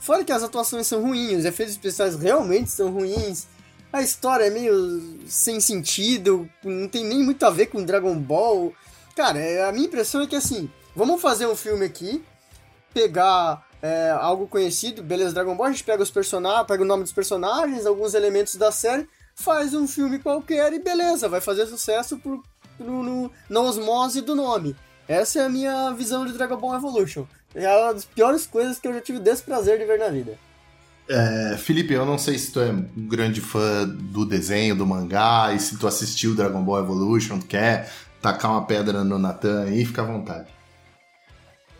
Fora que as atuações são ruins, os efeitos especiais realmente são ruins, a história é meio sem sentido, não tem nem muito a ver com Dragon Ball. Cara, é- a minha impressão é que assim, vamos fazer um filme aqui, pegar é, algo conhecido, beleza, Dragon Ball, a gente pega os personagens, pega o nome dos personagens, alguns elementos da série, faz um filme qualquer e beleza, vai fazer sucesso por, no, no- na osmose do nome. Essa é a minha visão de Dragon Ball Evolution. É uma das piores coisas que eu já tive desprazer de ver na vida.
É, Felipe, eu não sei se tu é um grande fã do desenho, do mangá, e se tu assistiu Dragon Ball Evolution, tu quer tacar uma pedra no Natan aí, fica à vontade.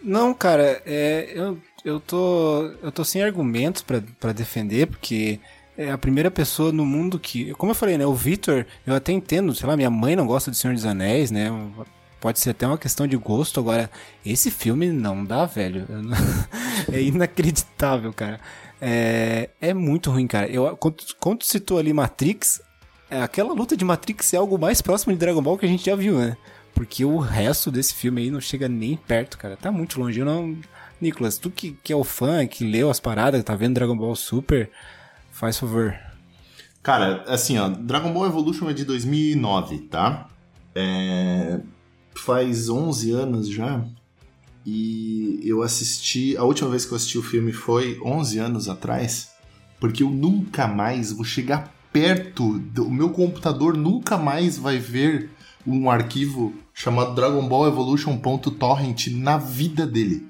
Não, cara, é, eu, eu, tô, eu tô sem argumentos pra pra defender, porque é a primeira pessoa no mundo que. Como eu falei, né? O Victor, eu até entendo, sei lá, minha mãe não gosta de Senhor dos Anéis, né? Pode ser até uma questão de gosto. Agora, esse filme não dá, velho. Não- é inacreditável, cara. É, é muito ruim, cara. Eu, quando, quando citou ali Matrix, é, aquela luta de Matrix é algo mais próximo de Dragon Ball que a gente já viu, né? Porque o resto desse filme aí não chega nem perto, cara. Tá muito longe. Eu não. Nicolas, tu que, que é o fã, que leu as paradas, tá vendo Dragon Ball Super, faz favor.
Cara, assim, ó, Dragon Ball Evolution é de 2009, tá? É, faz 11 anos já. E eu assisti. A última vez que eu assisti o filme foi 11 anos atrás. Porque eu nunca mais vou chegar perto. O meu computador nunca mais vai ver um arquivo chamado Dragon Ball Evolution.torrent na vida dele.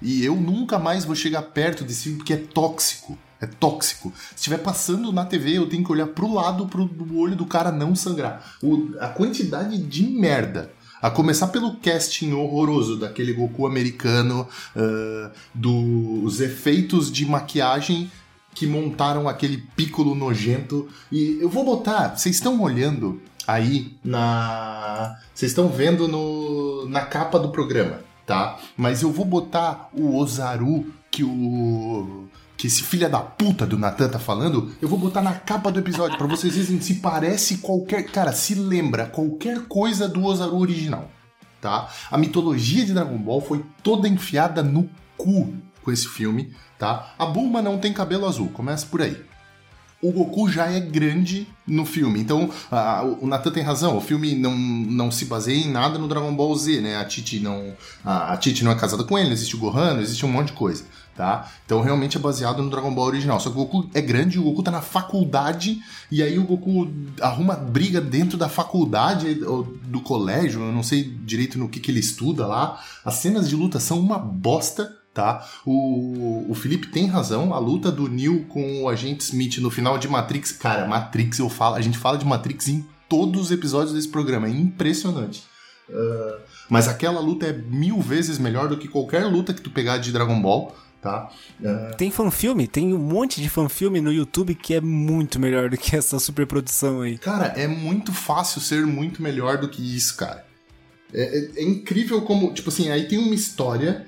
E eu nunca mais vou chegar perto desse filme porque é tóxico. É tóxico. Se estiver passando na TV, eu tenho que olhar pro lado pro olho do cara não sangrar. O- a quantidade de merda. A começar pelo casting horroroso daquele Goku americano, ah, dos efeitos de maquiagem que montaram aquele Piccolo nojento. E eu vou botar, vocês estão olhando aí na. Vocês estão vendo no, na capa do programa, tá? Mas eu vou botar o Ozaru que o. Que esse filho da puta do Natan tá falando, eu vou botar na capa do episódio pra vocês verem se parece qualquer. Cara, se lembra qualquer coisa do Ozaru original, tá? A mitologia de Dragon Ball foi toda enfiada no cu com esse filme, tá? A Bulma não tem cabelo azul, começa por aí o Goku já é grande no filme. Então, a- o Nathan tem razão. O filme não, não se baseia em nada no Dragon Ball Z, né? A Titi não, a, a Titi não é casada com ele, existe o Gohan, não existe um monte de coisa, tá? Então, realmente é baseado no Dragon Ball original. Só que o Goku é grande, o Goku tá na faculdade, e aí o Goku arruma briga dentro da faculdade do colégio, eu não sei direito no que, que ele estuda lá. As cenas de luta são uma bosta, tá? O, o Felipe tem razão, a luta do Neo com o agente Smith no final de Matrix, cara, Matrix eu falo, a gente fala de Matrix em todos os episódios desse programa, é impressionante. Ah, mas aquela luta é mil vezes melhor do que qualquer luta que tu pegar de Dragon Ball, tá? Ah,
Tem fanfilme, tem um monte de fanfilme no YouTube que é muito melhor do que essa superprodução aí.
Cara, é muito fácil ser muito melhor do que isso, cara. É, é- é incrível como, tipo assim, aí tem uma história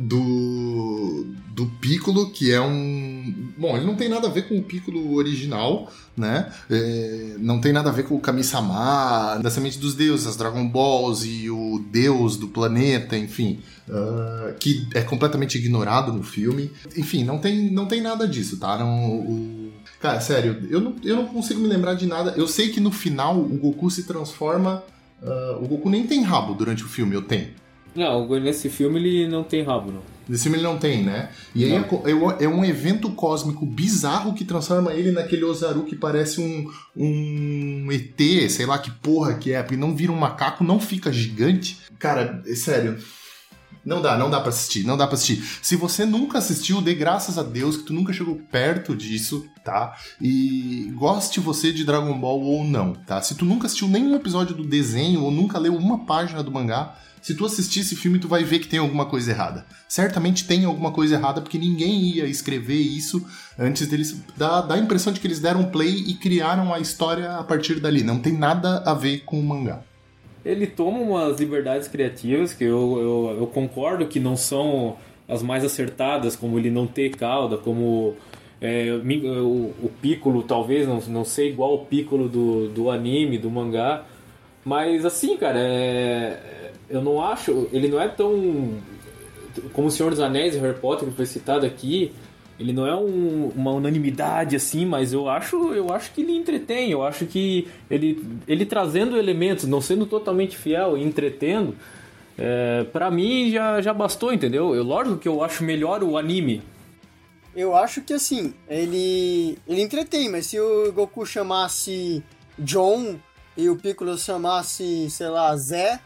do, do Piccolo, que é um. Bom, ele não tem nada a ver com o Piccolo original, né? É, não tem nada a ver com o Kami-sama, da semente dos deuses, as Dragon Balls e o deus do planeta, enfim. ah, que é completamente ignorado no filme. Enfim, não tem, não tem nada disso, tá? Não, o, Cara, sério, eu não, eu não consigo me lembrar de nada. Eu sei que no final o Goku se transforma. ah, o Goku nem tem rabo durante o filme, eu tenho.
Não, nesse filme ele não tem rabo, não.
Nesse filme ele não tem, né? E aí é é, um- evento cósmico bizarro que transforma ele naquele Ozaru que parece um, um ET, sei lá que porra que é, porque não vira um macaco, não fica gigante. Cara, é sério. Não dá, não dá pra assistir, não dá pra assistir. Se você nunca assistiu, dê graças a Deus que tu nunca chegou perto disso, tá? E goste você de Dragon Ball ou não, tá? Se tu nunca assistiu nenhum episódio do desenho ou nunca leu uma página do mangá, se tu assistir esse filme, tu vai ver que tem alguma coisa errada. Certamente tem alguma coisa errada, porque ninguém ia escrever isso antes deles. Dá, dá a impressão de que eles deram play e criaram a história a partir dali. Não tem nada a ver com o mangá.
ele toma umas liberdades criativas que eu, eu, eu concordo que não são as mais acertadas, como ele não ter cauda, como é, o, o Piccolo talvez não, não ser igual o Piccolo do, do anime, do mangá. Mas assim, cara, é, eu não acho. Ele não é tão. Como o Senhor dos Anéis e Harry Potter que foi citado aqui. Ele não é um, uma unanimidade assim, mas eu acho, eu acho que ele entretém. Eu acho que ele, ele trazendo elementos, não sendo totalmente fiel e entretendo, é, para mim já, já bastou, entendeu? Eu, lógico que eu acho melhor o anime.
Eu acho que assim, ele ele entretém, mas se o Goku chamasse John e o Piccolo chamasse, sei lá, Zé,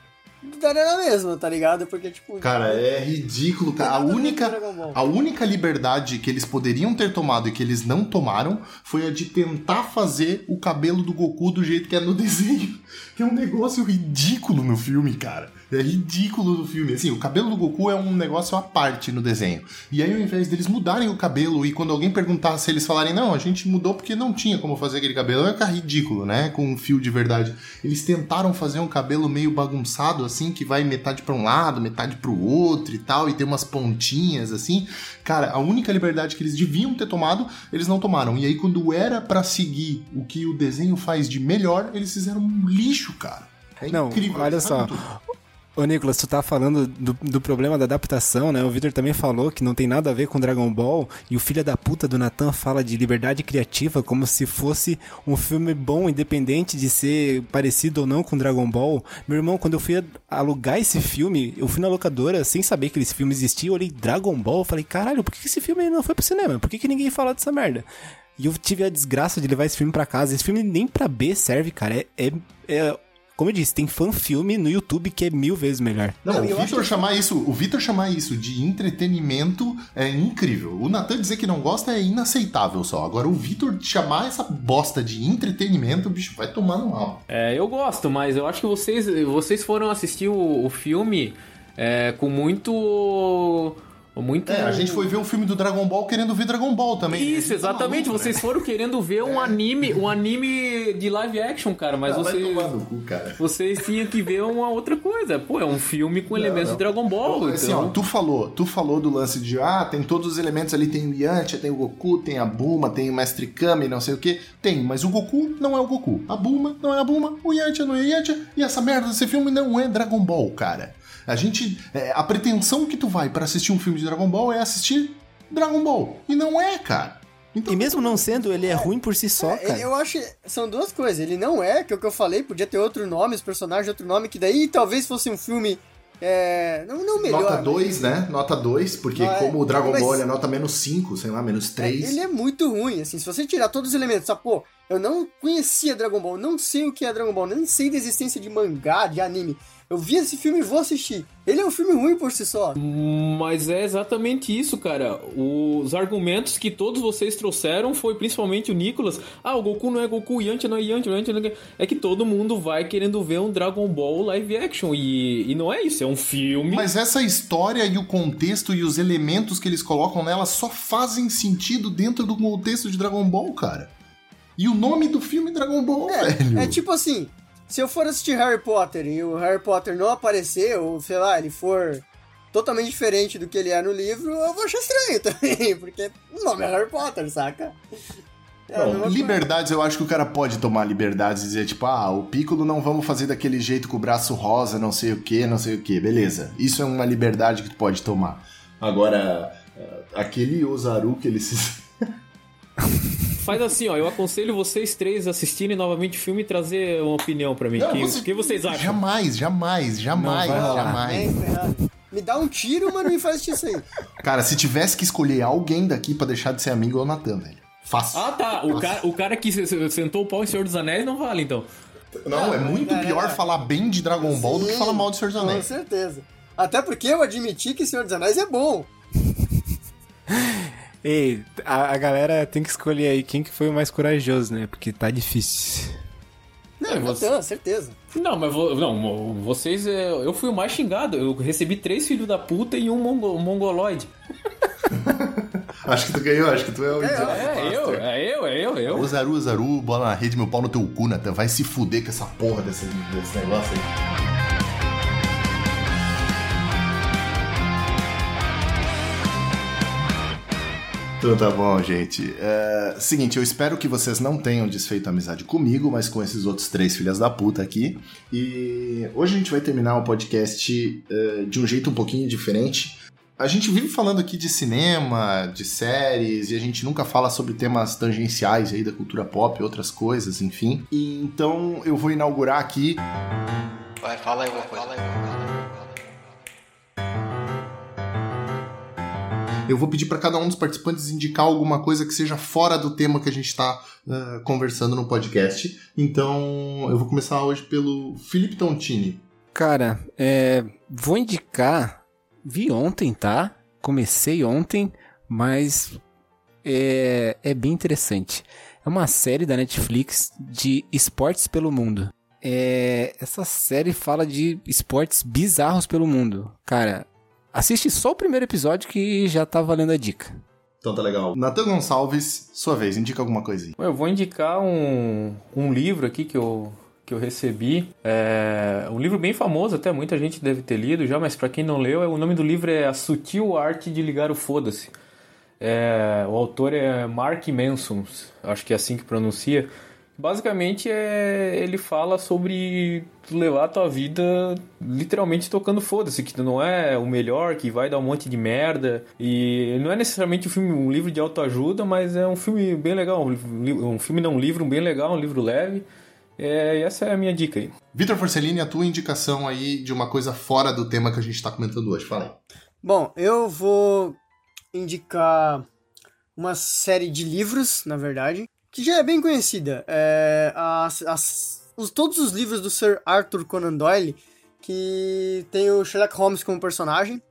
daria na mesma, tá ligado? Porque, tipo.
Cara, é ridículo, cara. A única, a única liberdade que eles poderiam ter tomado e que eles não tomaram foi a de tentar fazer o cabelo do Goku do jeito que é no desenho. É um negócio ridículo no filme, cara. É ridículo do filme. Assim, o cabelo do Goku é um negócio à parte no desenho. E aí, ao invés deles mudarem o cabelo e quando alguém perguntar se eles falarem, não, a gente mudou porque não tinha como fazer aquele cabelo, vai ficar ridículo, né? Com um fio de verdade. Eles tentaram fazer um cabelo meio bagunçado, assim, que vai metade para um lado, metade para o outro e tal, e tem umas pontinhas, assim. Cara, a única liberdade que eles deviam ter tomado, eles não tomaram. E aí, quando era para seguir o que o desenho faz de melhor, eles fizeram um lixo, cara. É
não,
incrível.
olha só. Ô Nicolas, tu tá falando do, do problema da adaptação, né? O Victor também falou que não tem nada a ver com Dragon Ball. E o filho da puta do Nathan fala de liberdade criativa como se fosse um filme bom, independente de ser parecido ou não com Dragon Ball. Meu irmão, quando eu fui alugar esse filme, eu fui na locadora sem saber que esse filme existia. Eu olhei Dragon Ball, eu falei, caralho, por que esse filme não foi pro cinema? Por que, que ninguém fala dessa merda? E eu tive a desgraça de levar esse filme para casa. Esse filme nem pra B serve, cara. É, é, é como eu disse, tem fan-filme no YouTube que é mil vezes melhor.
Não, o Vitor que... chamar isso, o Vitor chamar isso de entretenimento é incrível. O Nathan dizer que não gosta é inaceitável só. Agora o Vitor chamar essa bosta de entretenimento, bicho, vai tomar no mal.
É, eu gosto, mas eu acho que vocês, vocês foram assistir o, o filme é, com muito muito...
É, a gente foi ver o filme do Dragon Ball querendo ver Dragon Ball também.
Isso, né? exatamente. Maluco, vocês né? foram querendo ver um é. anime, um anime de live action, cara, mas ah, vocês cu, cara. vocês tinham que ver uma outra coisa. Pô, é um filme com elementos não. de Dragon Ball. Pô,
assim, então... ó, tu falou, tu falou do lance de ah, tem todos os elementos ali, tem o Yantia, tem o Goku, tem a Buma, tem o Mestre Kami, não sei o que. Tem, mas o Goku não é o Goku. A Buma não é a Buma, o Yantia não é o Yantia, e essa merda desse filme não é Dragon Ball, cara. A gente. É, a pretensão que tu vai para assistir um filme de Dragon Ball é assistir Dragon Ball. E não é, cara.
Então, e mesmo não sendo, ele é, é ruim por si só, é, cara.
Eu acho são duas coisas. Ele não é, que é o que eu falei, podia ter outro nome, os personagens outro nome, que daí talvez fosse um filme. É, não, não melhor.
Nota 2, né? Nota 2, porque não, é, como o Dragon Ball é nota menos 5, sei lá, menos 3.
É, ele é muito ruim, assim. Se você tirar todos os elementos, sabe, pô, eu não conhecia Dragon Ball, não sei o que é Dragon Ball, nem sei da existência de mangá, de anime. Eu vi esse filme e vou assistir. Ele é um filme ruim por si só.
Mas é exatamente isso, cara. Os argumentos que todos vocês trouxeram foi principalmente o Nicolas. Ah, o Goku não é Goku, Yantia não é Yantia, Yantia não é... É que todo mundo vai querendo ver um Dragon Ball live action. E, e não é isso, é um filme.
Mas essa história e o contexto e os elementos que eles colocam nela só fazem sentido dentro do contexto de Dragon Ball, cara. E o nome do filme é Dragon Ball,
é,
velho.
É tipo assim, se eu for assistir Harry Potter e o Harry Potter não aparecer, ou sei lá, ele for totalmente diferente do que ele é no livro, eu vou achar estranho também, porque o nome é Harry Potter, saca?
É liberdades, eu acho que o cara pode tomar liberdades e dizer, tipo, ah, o Piccolo não vamos fazer daquele jeito com o braço rosa, não sei o que, não sei o que, beleza. Isso é uma liberdade que tu pode tomar. Agora, aquele Ozaru que ele se.
Faz assim, ó. Eu aconselho vocês três assistirem novamente o filme e trazer uma opinião para mim. O que, você... que vocês acham?
Jamais, jamais, jamais, Não, jamais.
me dá um tiro, mas não me faz isso aí.
Cara, se tivesse que escolher alguém daqui para deixar de ser amigo, é o Natan, velho. Fácil.
Ah, tá. O cara, o cara que sentou o pau em Senhor dos Anéis não vale, então.
Não, é muito pior falar bem de Dragon Ball Sim, do que falar mal de Senhor dos Anéis.
Com certeza. Até porque eu admiti que Senhor dos Anéis é bom.
Ei, a, a, galera tem que escolher aí quem que foi o mais corajoso, né? Porque tá difícil.
Não, é, você... certeza.
Não, mas não, vocês. É, eu fui o mais xingado. Eu recebi três filhos da puta e um, mongo, mongoloide.
Acho que tu ganhou, acho que tu é o idiota.
É eu, é eu, é eu, é eu.
Ozaru, Ozaru, bola na rede, meu pau no teu cu, Natan. Vai se fuder com essa porra desse, desse negócio aí. Então tá bom, gente. É, seguinte, eu espero que vocês não tenham desfeito a amizade comigo, mas com esses outros três filhas da puta aqui. E hoje a gente vai terminar o podcast é, de um jeito um pouquinho diferente. A gente vive falando aqui de cinema, de séries, e a gente nunca fala sobre temas tangenciais aí da cultura pop outras coisas, enfim. E então eu vou inaugurar aqui.
Vai, fala aí alguma coisa. Fala aí, fala aí.
Eu vou pedir para cada um dos participantes indicar alguma coisa que seja fora do tema que a gente está uh, conversando no podcast. Então, eu vou começar hoje pelo Felipe Tontini.
Cara, é, vou indicar. Vi ontem, tá? Comecei ontem, mas é, é bem interessante. É uma série da Netflix de esportes pelo mundo. É, essa série fala de esportes bizarros pelo mundo. Cara, Assiste só o primeiro episódio que já tá valendo a dica.
Então tá legal. Natan Gonçalves, sua vez, indica alguma coisa aí.
Eu vou indicar um, um livro aqui que eu, que eu recebi. É um livro bem famoso, até muita gente deve ter lido já, mas para quem não leu, é, o nome do livro é A Sutil Arte de Ligar o Foda-se. É, o autor é Mark Manson, acho que é assim que pronuncia. Basicamente, é, ele fala sobre levar a tua vida literalmente tocando foda-se, que tu não é o melhor, que vai dar um monte de merda. E não é necessariamente um filme, um livro de autoajuda, mas é um filme bem legal. Um filme não, um livro bem legal, um livro leve. É, e essa é a minha dica aí.
Vitor Forcellini, a tua indicação aí de uma coisa fora do tema que a gente está comentando hoje. Fala aí.
Bom, eu vou indicar uma série de livros, na verdade, que já é bem conhecida. É, as, as, os, todos os livros do Sir Arthur Conan Doyle, que tem o Sherlock Holmes como personagem.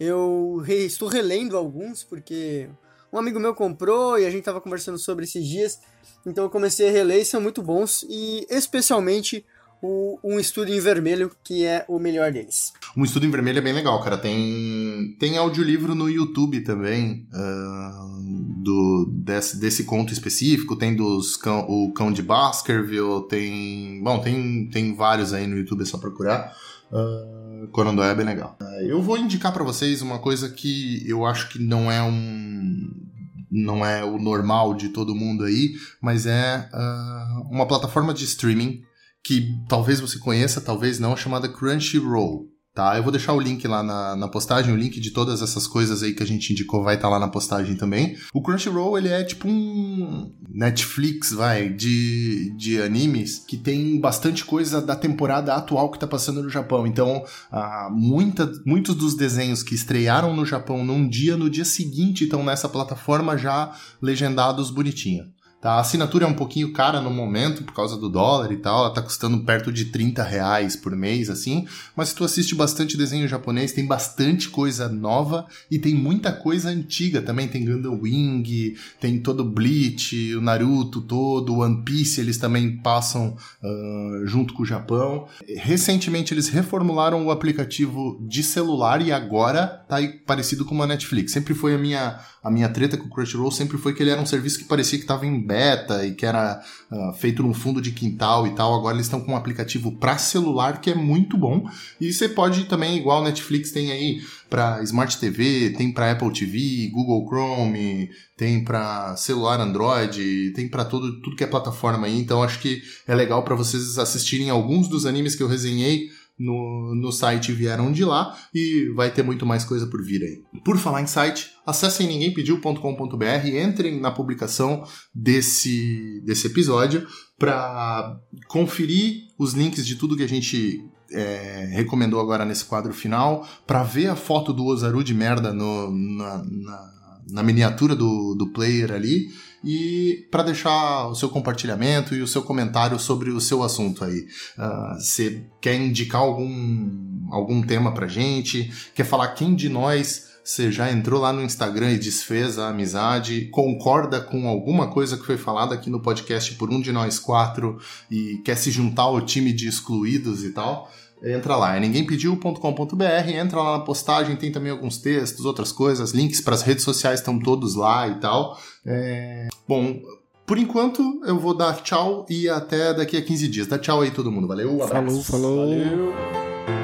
Eu re, estou relendo alguns, porque um amigo meu comprou e a gente estava conversando sobre esses dias. Então eu comecei a reler e são muito bons. E especialmente o Um Estudo em Vermelho, que é o melhor deles.
Um Estudo em Vermelho é bem legal, cara. Tem, tem audiolivro no YouTube também, uh, do, desse, desse conto específico. Tem dos cão, o Cão de Baskerville, tem... Bom, tem, tem vários aí no YouTube, é só procurar. Uh, é bem legal. Uh, eu vou indicar para vocês uma coisa que eu acho que não é um não é o normal de todo mundo aí, mas é uh, uma plataforma de streaming que talvez você conheça, talvez não, chamada Crunchyroll. Tá? Eu vou deixar o link lá na, na postagem, o link de todas essas coisas aí que a gente indicou vai estar tá lá na postagem também. O Crunchyroll, ele é tipo um Netflix, vai, de, de animes, que tem bastante coisa da temporada atual que tá passando no Japão. Então, ah, muita, muitos dos desenhos que estrearam no Japão num dia, no dia seguinte estão nessa plataforma já legendados bonitinho. Tá? A assinatura é um pouquinho cara no momento, por causa do dólar e tal, ela tá custando perto de 30 reais por mês, assim, mas se tu assiste bastante desenho japonês, tem bastante coisa nova e tem muita coisa antiga também, tem Gundam Wing, tem todo o Bleach, o Naruto todo, o One Piece, eles também passam uh, junto com o Japão. Recentemente eles reformularam o aplicativo de celular e agora tá parecido com uma Netflix. Sempre foi a minha, a minha treta com o Crunchyroll, sempre foi que ele era um serviço que parecia que estava em beta e que era uh, feito num fundo de quintal e tal. Agora eles estão com um aplicativo para celular que é muito bom. E você pode também, igual Netflix tem aí para Smart TV, tem para Apple TV, Google Chrome, tem para celular Android, tem para tudo, tudo que é plataforma aí. Então acho que é legal para vocês assistirem alguns dos animes que eu resenhei no, no site vieram de lá e vai ter muito mais coisa por vir aí. Por falar em site, acessem ninguémpediu.com.br, entrem na publicação desse, desse episódio para conferir os links de tudo que a gente é, recomendou agora nesse quadro final, para ver a foto do Ozaru de merda no, na, na, na miniatura do, do player ali e para deixar o seu compartilhamento e o seu comentário sobre o seu assunto aí. Uh, você quer indicar algum, algum tema pra gente? Quer falar quem de nós você já entrou lá no Instagram e desfez a amizade, concorda com alguma coisa que foi falada aqui no podcast por um de nós quatro e quer se juntar ao time de excluídos e tal, entra lá, é ninguémpediu.com.br, entra lá na postagem, tem também alguns textos, outras coisas, links para as redes sociais estão todos lá e tal. É... Bom, por enquanto eu vou dar tchau e até daqui a 15 dias. Dá tchau aí todo mundo, valeu, um abraço.
Falou, falou.
Valeu.